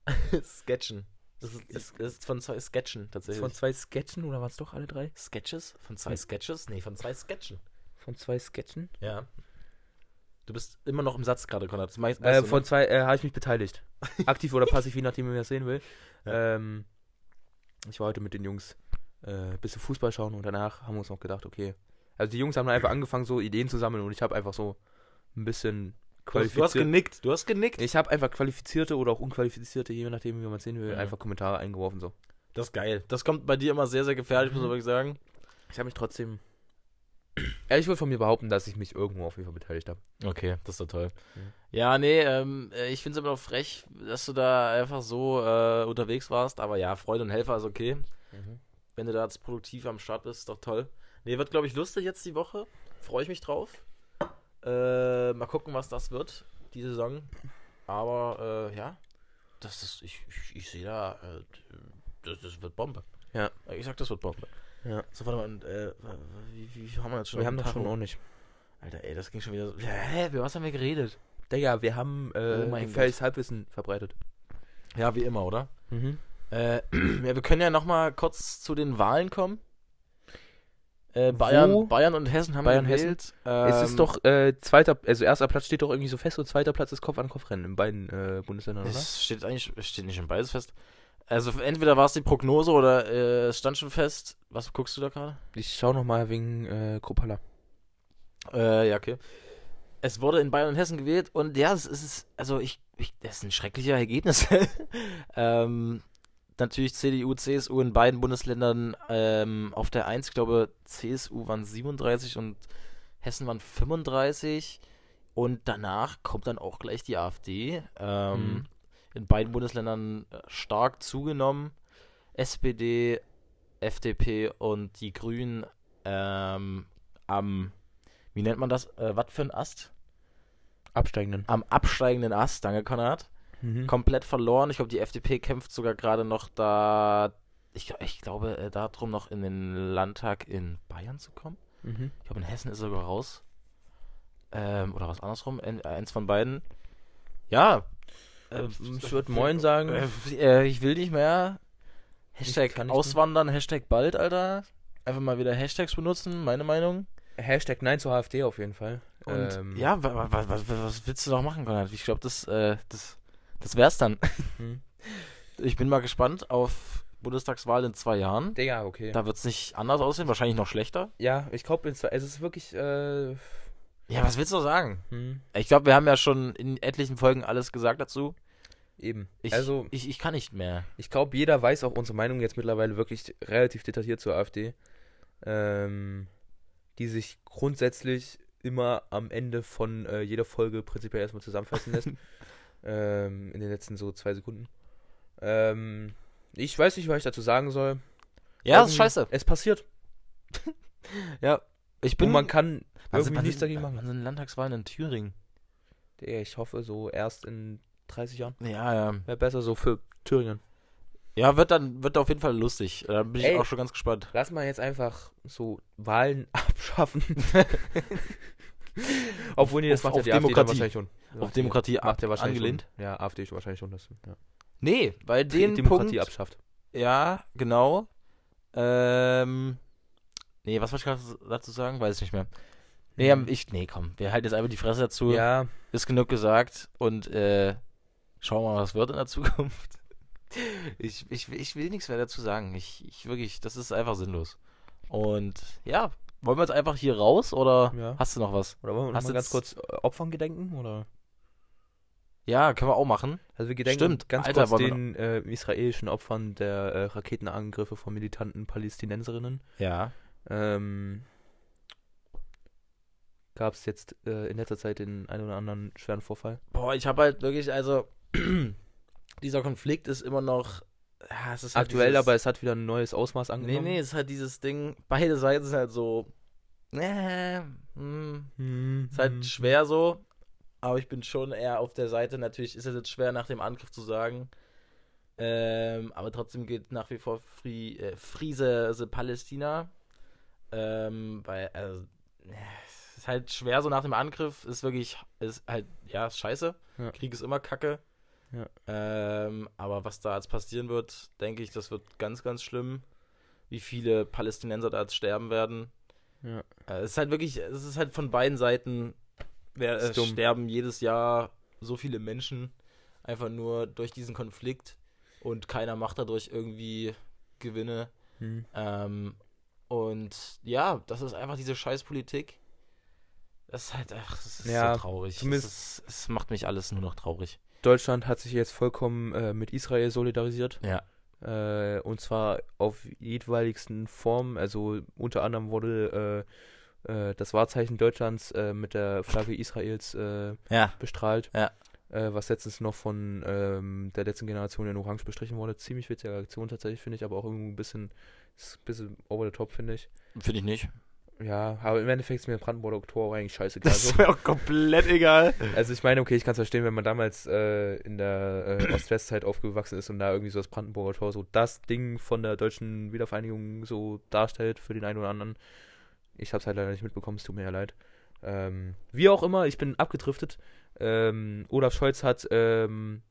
Sketchen. Das ist, ist, ist von zwei Sketchen tatsächlich. von zwei Sketchen oder waren es doch alle drei? Sketches? Von zwei Sketches? Nee, von zwei Sketchen. Von zwei Sketchen? Ja. Du bist immer noch im Satz gerade, Konrad. Das meinst, Äh, du, von ne? zwei äh, habe ich mich beteiligt. Aktiv oder passiv, je nachdem, wie man das sehen will. Ähm, ich war heute mit den Jungs äh, ein bisschen Fußball schauen und danach haben wir uns noch gedacht, okay. Also die Jungs haben einfach angefangen, so Ideen zu sammeln und ich habe einfach so ein bisschen hast, du hast qualifiziert. genickt. Du hast genickt. Ich habe einfach qualifizierte oder auch unqualifizierte, je nachdem, wie man es sehen will, Mhm. einfach Kommentare eingeworfen. so. Das ist geil. Das kommt bei dir immer sehr, sehr gefährlich, muss Mhm. man wirklich sagen. Ich habe mich trotzdem. Ja, ich würde von mir behaupten, dass ich mich irgendwo auf jeden Fall beteiligt habe. Okay, das ist doch toll. Mhm. Ja, nee, ähm, äh, ich finde es immer noch frech, dass du da einfach so äh, unterwegs warst. Aber ja, Freude und Helfer ist okay. Wenn du da jetzt produktiv am Start bist, ist doch toll. Nee, wird, glaube ich, lustig jetzt die Woche. Freue ich mich drauf. Äh, mal gucken, was das wird, die Saison. Aber, äh, ja, das ist, ich, ich, ich sehe da, äh, das, das wird Bombe. Ja. Ich sag, das wird Bombe. Ja. So, warte mal, und, äh, wie, wie, haben wir jetzt schon Wir haben doch schon Tacho? ordentlich. Alter, ey, das ging schon wieder so. Hä, über was haben wir geredet? Digga, wir haben äh, Oh mein gefährliches Halbwissen verbreitet. Ja, wie immer, oder? Mhm. Äh, ja, wir können ja noch mal kurz zu den Wahlen kommen. Äh, Bayern, Wo? Bayern und Hessen haben Bayern, gewählt. es Ähm, ist doch äh, zweiter, also erster Platz steht doch irgendwie so fest und zweiter Platz ist Kopf an Kopf Rennen in beiden äh, Bundesländern, oder? Es steht eigentlich es steht nicht in beides fest. Also entweder war es die Prognose oder äh, es stand schon fest. Was guckst du da gerade? Ich schau noch mal wegen äh, Kruppalla. Äh, ja, okay. Es wurde in Bayern und Hessen gewählt und ja, es ist, also ich, ich das ist ein schrecklicher Ergebnis. ähm, natürlich CDU, CSU in beiden Bundesländern ähm, auf der 1, ich glaube, CSU waren 37 und Hessen waren 35 und danach kommt dann auch gleich die AfD. Ähm, Mhm. In beiden Bundesländern äh, stark zugenommen. SPD, FDP und die Grünen ähm, am, wie nennt man das? Äh, was für ein Ast? Absteigenden. Am absteigenden Ast, danke Konrad. Mhm. Komplett verloren. Ich glaube, die FDP kämpft sogar gerade noch da, ich, ich glaube, äh, darum noch in den Landtag in Bayern zu kommen. Mhm. Ich glaube, in Hessen ist er sogar raus. Ähm, oder was andersrum, ein, eins von beiden. Ja. Äh, Ich würde Moin sagen. Äh, äh, ich will nicht mehr. Hashtag kann nicht auswandern, Hashtag bald, Alter. Einfach mal wieder Hashtags benutzen, meine Meinung. Hashtag Nein zur AfD auf jeden Fall. Und Ähm, ja, wa, wa, wa, was, willst du noch machen, Konrad? Ich glaube, das, äh, das, das wär's dann. Mhm. Ich bin mal gespannt auf Bundestagswahl in zwei Jahren. Digga, okay. Da wird's nicht anders aussehen, wahrscheinlich noch schlechter. ja, ich glaube, es ist wirklich. Äh, Ja, was willst du sagen? hm, Ich glaube, wir haben ja schon in etlichen Folgen alles gesagt dazu. eben. Ich, also, ich, ich kann nicht mehr. ich glaube, jeder weiß auch unsere Meinung jetzt mittlerweile wirklich relativ detailliert zur AfD. Ähm, die sich grundsätzlich immer am Ende von äh, jeder Folge prinzipiell erstmal zusammenfassen lässt. ähm, in den letzten so zwei Sekunden. Ähm, ich weiß nicht, was ich dazu sagen soll. Ja, das ist scheiße. Es passiert. Ja. Ich Und bin. man kann irgendwie nichts dagegen machen. wann sind Landtagswahlen in Thüringen? Ja, Ich hoffe, so erst in 30 Jahren. Ja, ja. Wäre besser so für Thüringen. Ja, wird dann wird auf jeden Fall lustig. Da bin ich Ey. auch schon ganz gespannt. Lass mal jetzt einfach so Wahlen abschaffen. Obwohl, nee, das Auf- macht ja auf die AfD dann Demokratie. wahrscheinlich schon. Auf Demokratie macht ab, der wahrscheinlich angelehnt. Schon. Ja, AfD ist wahrscheinlich schon das. Ja. Nee, weil den Demokratie Punkt, abschafft. Ja, genau. Ähm. Nee, was wollte ich gerade dazu sagen? Weiß ich nicht mehr. Nee, Mhm. ich, nee, komm. Wir halten jetzt einfach die Fresse dazu. Ja, Ist genug gesagt und äh, schauen wir mal, was wird in der Zukunft. Ich, ich, ich will nichts mehr dazu sagen. Ich, ich wirklich, das ist einfach sinnlos. Und ja, wollen wir jetzt einfach hier raus oder Ja. hast du noch was? oder wollen wir noch Hast mal ganz kurz äh, Opfern gedenken? Oder? Ja, können wir auch machen. Also wir gedenken Stimmt. ganz Alter, kurz den äh, israelischen Opfern der äh, Raketenangriffe von militanten Palästinenserinnen. Ja. Ähm, Gab es jetzt äh, in letzter Zeit den einen oder anderen schweren Vorfall? Boah, ich habe halt wirklich, also, dieser Konflikt ist immer noch. Ja, es ist halt Aktuell, dieses- aber es hat wieder ein neues Ausmaß Nee, angenommen. nee, es ist halt dieses Ding, beide Seiten sind halt so. Äh, hm, Hm, ist halt hm. schwer so. Aber ich bin schon eher auf der Seite. Natürlich ist es jetzt schwer nach dem Angriff zu sagen. Ähm, aber trotzdem gilt nach wie vor Free, äh, Friese the Palästina. Ähm, weil, also, es ist halt schwer so nach dem Angriff. Ist wirklich, ist halt, ja, ist scheiße. Ja. Krieg ist immer kacke. Ja. Ähm, aber was da jetzt passieren wird, denke ich, das wird ganz, ganz schlimm. Wie viele Palästinenser da jetzt sterben werden. Ja. Äh, Es ist halt wirklich, es ist halt von beiden Seiten, wer, äh, sterben jedes Jahr so viele Menschen einfach nur durch diesen Konflikt und keiner macht dadurch irgendwie Gewinne. Hm. Ähm, und ja, das ist einfach diese Scheißpolitik. Das ist halt, ach, das ist Ja, so traurig. Es macht mich alles nur noch traurig. Deutschland hat sich jetzt vollkommen äh, mit Israel solidarisiert. Ja. Äh, und zwar auf jedweiligsten Formen. Also unter anderem wurde äh, äh, das Wahrzeichen Deutschlands äh, mit der Flagge Israels äh, Ja. bestrahlt. Ja. Was letztens noch von ähm, der letzten Generation in Orange bestrichen wurde. Ziemlich witzige Aktion tatsächlich, finde ich, aber auch irgendwie ein bisschen, bisschen over the top, finde ich. Finde ich nicht. Ja, aber im Endeffekt ist mir Brandenburger Tor eigentlich scheißegal. Das ist mir auch komplett egal. Also ich meine, okay, ich kann es verstehen, wenn man damals äh, in der äh, Ost-West-Zeit aufgewachsen ist und da irgendwie so das Brandenburger Tor so das Ding von der deutschen Wiedervereinigung so darstellt für den einen oder anderen. Ich habe es halt leider nicht mitbekommen, es tut mir ja leid. Ähm, wie auch immer, ich bin abgedriftet. Ähm, Olaf Scholz hat ähm,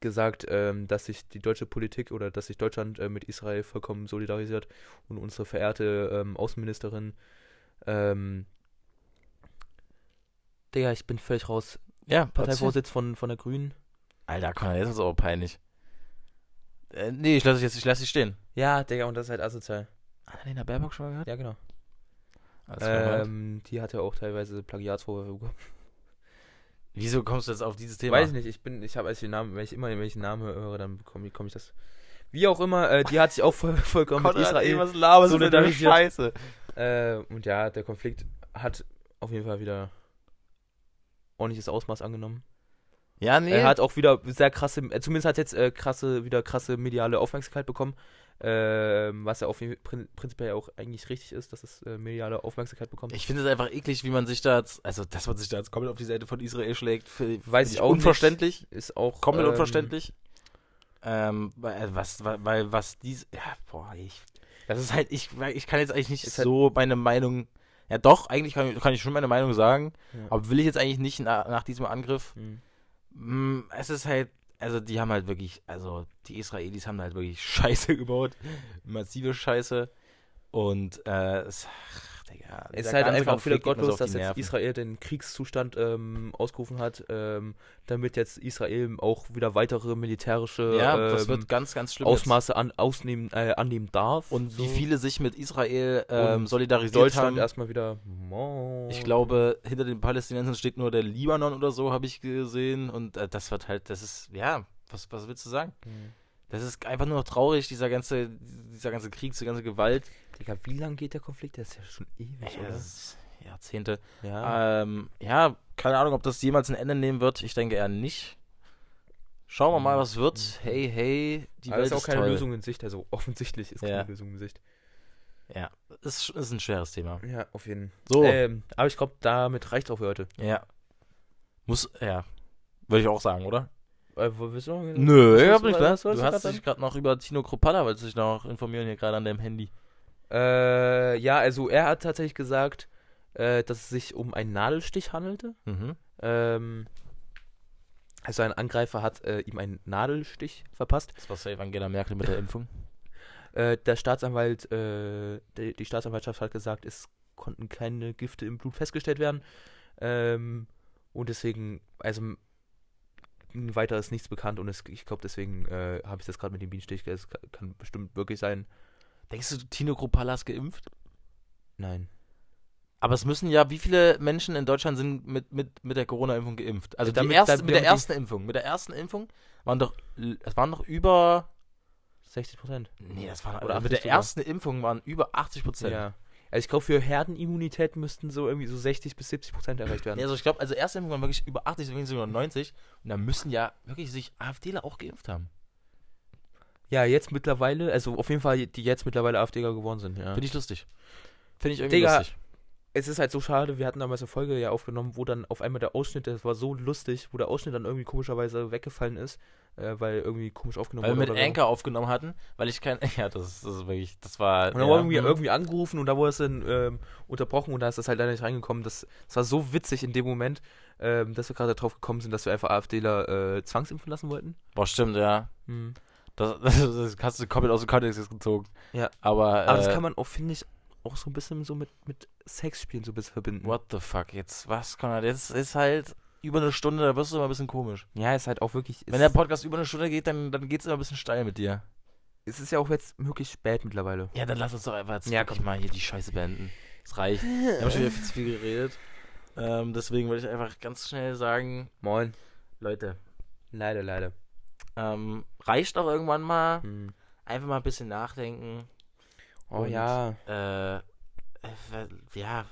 gesagt, ähm, dass sich die deutsche Politik oder dass sich Deutschland äh, mit Israel vollkommen solidarisiert und unsere verehrte ähm, Außenministerin ähm, Digga, ich bin völlig raus. Ja, Parteivorsitz von, von der Grünen. Alter, komm, jetzt ist aber peinlich. Äh, nee, ich lasse jetzt, ich lasse dich stehen. Ja, Digga, und das ist halt asozial. Annalena Baerbock schon mal gehört? Ja, genau. Ähm, die hat ja auch teilweise Plagiatsvorwürfe bekommen. Wieso kommst du jetzt auf dieses Thema? Weiß ich nicht, ich bin, ich habe als ich den Namen, wenn ich immer welchen Namen höre, dann bekomme ich, komm ich das. Wie auch immer, äh, die hat sich auch voll, vollkommen mit Konrad, ey, Israel. was laberst du für eine solidarisiert. Scheiße? Äh, und ja, der Konflikt hat auf jeden Fall wieder ordentliches Ausmaß angenommen. Ja, nee. Er hat auch wieder sehr krasse, äh, zumindest hat jetzt äh, krasse, wieder krasse mediale Aufmerksamkeit bekommen. Ähm, was ja Fall prin prinzipiell auch eigentlich richtig ist, dass es äh, mediale Aufmerksamkeit bekommt. ich finde es einfach eklig, wie man sich da jetzt, also dass man sich da jetzt komplett auf die Seite von Israel schlägt, für, Weiß find ich auch unverständlich. ist auch Komplett ähm, unverständlich. Ähm, weil, was, weil, weil was dies, ja, boah, ich, das ist halt, ich, ich kann jetzt eigentlich nicht Ist halt- so meine Meinung, ja doch, eigentlich kann, ich- kann ich schon meine Meinung sagen, Ja. aber will ich jetzt eigentlich nicht nach, nach diesem Angriff. Mhm. Mm, Es ist halt, also die haben halt wirklich, also die Israelis haben halt wirklich Scheiße gebaut, massive Scheiße und äh, es, Digga, Es ist halt einfach auch wieder gottlos, dass jetzt. Israel den Kriegszustand ähm, ausgerufen hat, ähm, damit jetzt Israel auch wieder weitere militärische ja, ähm, ganz, ganz. Ausmaße an, ausnehmen, äh, annehmen darf. Und so. wie viele sich mit Israel ähm, solidarisiert Deutschland haben. erstmal wieder. Mo- Ich glaube, hinter den Palästinensern steht nur der Libanon oder so, habe ich gesehen. Und äh, das wird halt, das ist, ja, was, was willst du sagen? Mhm. Das ist einfach nur noch traurig, dieser ganze, dieser ganze Krieg, diese ganze Gewalt. Digga, wie lange geht der Konflikt? Der ist ja schon ewig, oder? das ist Jahrzehnte. Ja. Ähm, ja, keine Ahnung, ob das jemals ein Ende nehmen wird. Ich denke eher nicht. Schauen wir mal, was wird. Hey, hey, die Aber Welt ist auch keine toll. Lösung in Sicht. Also offensichtlich ist Ja. keine Lösung in Sicht. Ja, ist, ist ein schweres Thema. Ja, auf jeden Fall. So, Ähm, aber ich glaube, damit reicht auch für heute. ja. Muss, ja. Würde ich auch sagen, oder? Äh, wo du noch? Nö, Was ich hab nicht was du hast dich gerade noch über Tino Kropalla, wolltest dich noch informieren hier gerade an deinem Handy. Äh, ja, also er hat tatsächlich gesagt, äh, dass es sich um einen Nadelstich handelte. Mhm. Ähm, also ein Angreifer hat äh, ihm einen Nadelstich verpasst. Das war safe Angela Merkel mit der Impfung. Äh, der Staatsanwalt, äh, die, die Staatsanwaltschaft hat gesagt, es konnten keine Gifte im Blut festgestellt werden. Ähm, und deswegen, also weiter ist nichts bekannt und es, ich glaube, deswegen äh, habe ich das gerade mit dem Bienenstich. Es kann, kann bestimmt wirklich sein. Denkst du, Tino Kropalla ist geimpft? Nein. Aber es müssen ja, wie viele Menschen in Deutschland sind mit, mit, mit der Corona-Impfung geimpft? Also Ja, damit- erste, damit- mit der ersten Impfung. Mit der ersten Impfung waren doch, es waren doch über, 60 Prozent. nee, das waren, Oder oder mit der 80 sogar. ersten Impfung waren über 80 Prozent. Ja. Also ich glaube, für Herdenimmunität müssten so irgendwie so 60 bis 70 Prozent erreicht werden. Nee, also ich glaube, also erste Impfung waren wirklich über 80, deswegen sogar 90. Und da müssen ja wirklich sich AfDler auch geimpft haben. Ja, jetzt mittlerweile, also auf jeden Fall, die jetzt mittlerweile AfDler geworden sind, ja. Finde ich lustig. Finde ich irgendwie Digga, lustig. Es ist halt so schade, wir hatten damals eine Folge ja aufgenommen, wo dann auf einmal der Ausschnitt, das war so lustig, wo der Ausschnitt dann irgendwie komischerweise weggefallen ist, äh, weil irgendwie komisch aufgenommen Weil wir mit wurde. oder so. Aufgenommen hatten, weil ich kein, ja, das, ist- das ist wirklich, das war, Und dann ja, wurde irgendwie, hm. irgendwie angerufen und da wurde es dann ähm, unterbrochen und da ist das halt leider nicht reingekommen. Das, das war so witzig in dem Moment, ähm, dass wir gerade darauf gekommen sind, dass wir einfach AfDler äh, zwangsimpfen lassen wollten. Boah, stimmt, ja. Hm. Das, das, das hast du komplett aus dem Kontext gezogen. Ja. Aber, Aber äh, das kann man auch, finde ich, auch so ein bisschen so mit, mit Sexspielen so ein bisschen verbinden. what the fuck, jetzt, was, Konrad, jetzt ist halt über eine Stunde, da wirst du immer ein bisschen komisch. Ja, ist halt auch wirklich. Wenn der Podcast über eine Stunde geht, dann, dann geht's immer ein bisschen steil mit dir. es ist ja auch jetzt wirklich spät mittlerweile. Ja, dann lass uns doch einfach jetzt Ja, komm. mal hier die Scheiße beenden. Es reicht. Wir haben schon wieder viel zu viel geredet. Ähm, deswegen würde ich einfach ganz schnell sagen, Moin. Leute, Leider, leider. ähm, reicht auch irgendwann mal. Hm. Einfach mal ein bisschen nachdenken. Oh Und, ja. Äh, ja,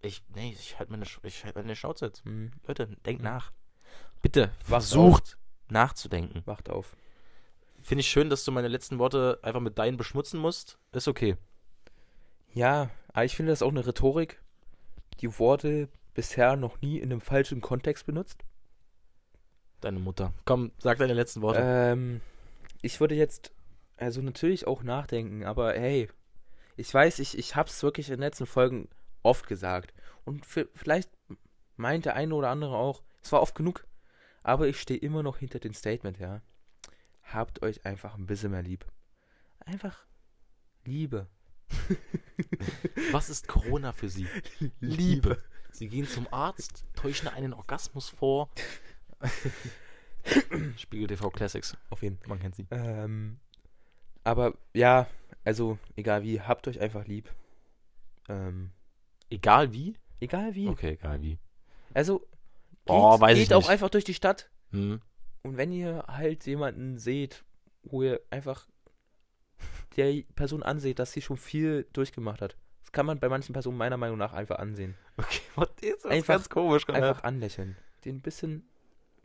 ich, nee, ich halte meine, ich halt meine Schnauze jetzt. Hm. Leute, denkt Hm. nach. Bitte, versucht nachzudenken. Wacht auf. Finde ich schön, dass du meine letzten Worte einfach mit deinen beschmutzen musst. Ist okay. Ja, aber ich finde das auch eine Rhetorik, die Worte bisher noch nie in einem falschen Kontext benutzt. Deine Mutter. Komm, sag deine letzten Worte. Ähm, ich würde jetzt, also natürlich auch nachdenken, aber hey, ich weiß, ich, ich hab's wirklich in den letzten Folgen oft gesagt. Und vi- vielleicht meint der eine oder andere auch, es war oft genug, aber ich stehe immer noch hinter dem Statement, ja. Habt euch einfach ein bisschen mehr lieb. Einfach Liebe. Was ist Corona für Sie? Liebe. Sie gehen zum Arzt, täuschen einen Orgasmus vor. Spiegel TV Classics. Auf jeden Fall. Man kennt sie. Ähm, aber ja, also egal wie, habt euch einfach lieb. Ähm, Egal wie? egal wie. Okay, egal wie. Also geht, Oh, weiß geht auch nicht. einfach durch die Stadt Hm. und wenn ihr halt jemanden seht, wo ihr einfach der Person anseht, dass sie schon viel durchgemacht hat. Das kann man bei manchen Personen meiner Meinung nach einfach ansehen. Okay, was ist das? Einfach- ganz komisch. Konrad. Einfach anlächeln. Den bisschen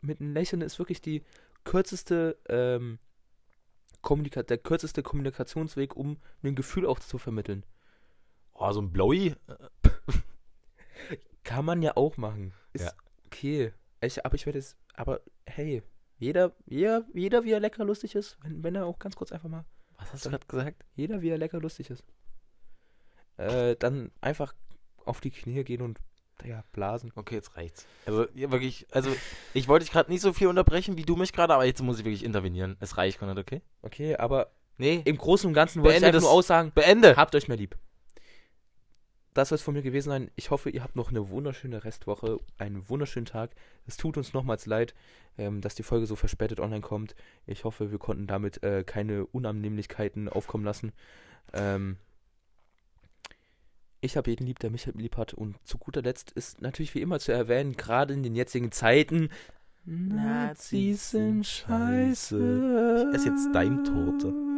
mit einem Lächeln ist wirklich die kürzeste ähm, Kommunika der kürzeste Kommunikationsweg, um ein Gefühl auch zu vermitteln. Oh, so ein Blowy? Kann man ja auch machen. Ist Ja. okay. Ich, aber ich werde es. Aber hey, jeder, jeder, jeder, wie er lecker lustig ist, wenn, wenn er auch ganz kurz einfach mal. Was hast du gerade gesagt? Jeder, wie er lecker lustig ist. Äh, dann einfach auf die Knie gehen und ja, blasen. Okay, jetzt reicht's. Also, ja, wirklich, also, ich wollte dich gerade nicht so viel unterbrechen wie du mich gerade, aber jetzt muss ich wirklich intervenieren. Es reicht, Konrad, okay? Okay, aber Nee. im Großen und Ganzen wollte ich Beende einfach das- nur aussagen, Beende! habt euch mehr lieb. Das soll es von mir gewesen sein. Ich hoffe, ihr habt noch eine wunderschöne Restwoche, einen wunderschönen Tag. Es tut uns nochmals leid, ähm, dass die Folge so verspätet online kommt. Ich hoffe, wir konnten damit äh, keine Unannehmlichkeiten aufkommen lassen. Ähm, ich habe jeden lieb, der mich lieb hat. Und zu guter Letzt ist natürlich wie immer zu erwähnen, gerade in den jetzigen Zeiten, Nazis sind scheiße. Ich esse jetzt Daimtorte.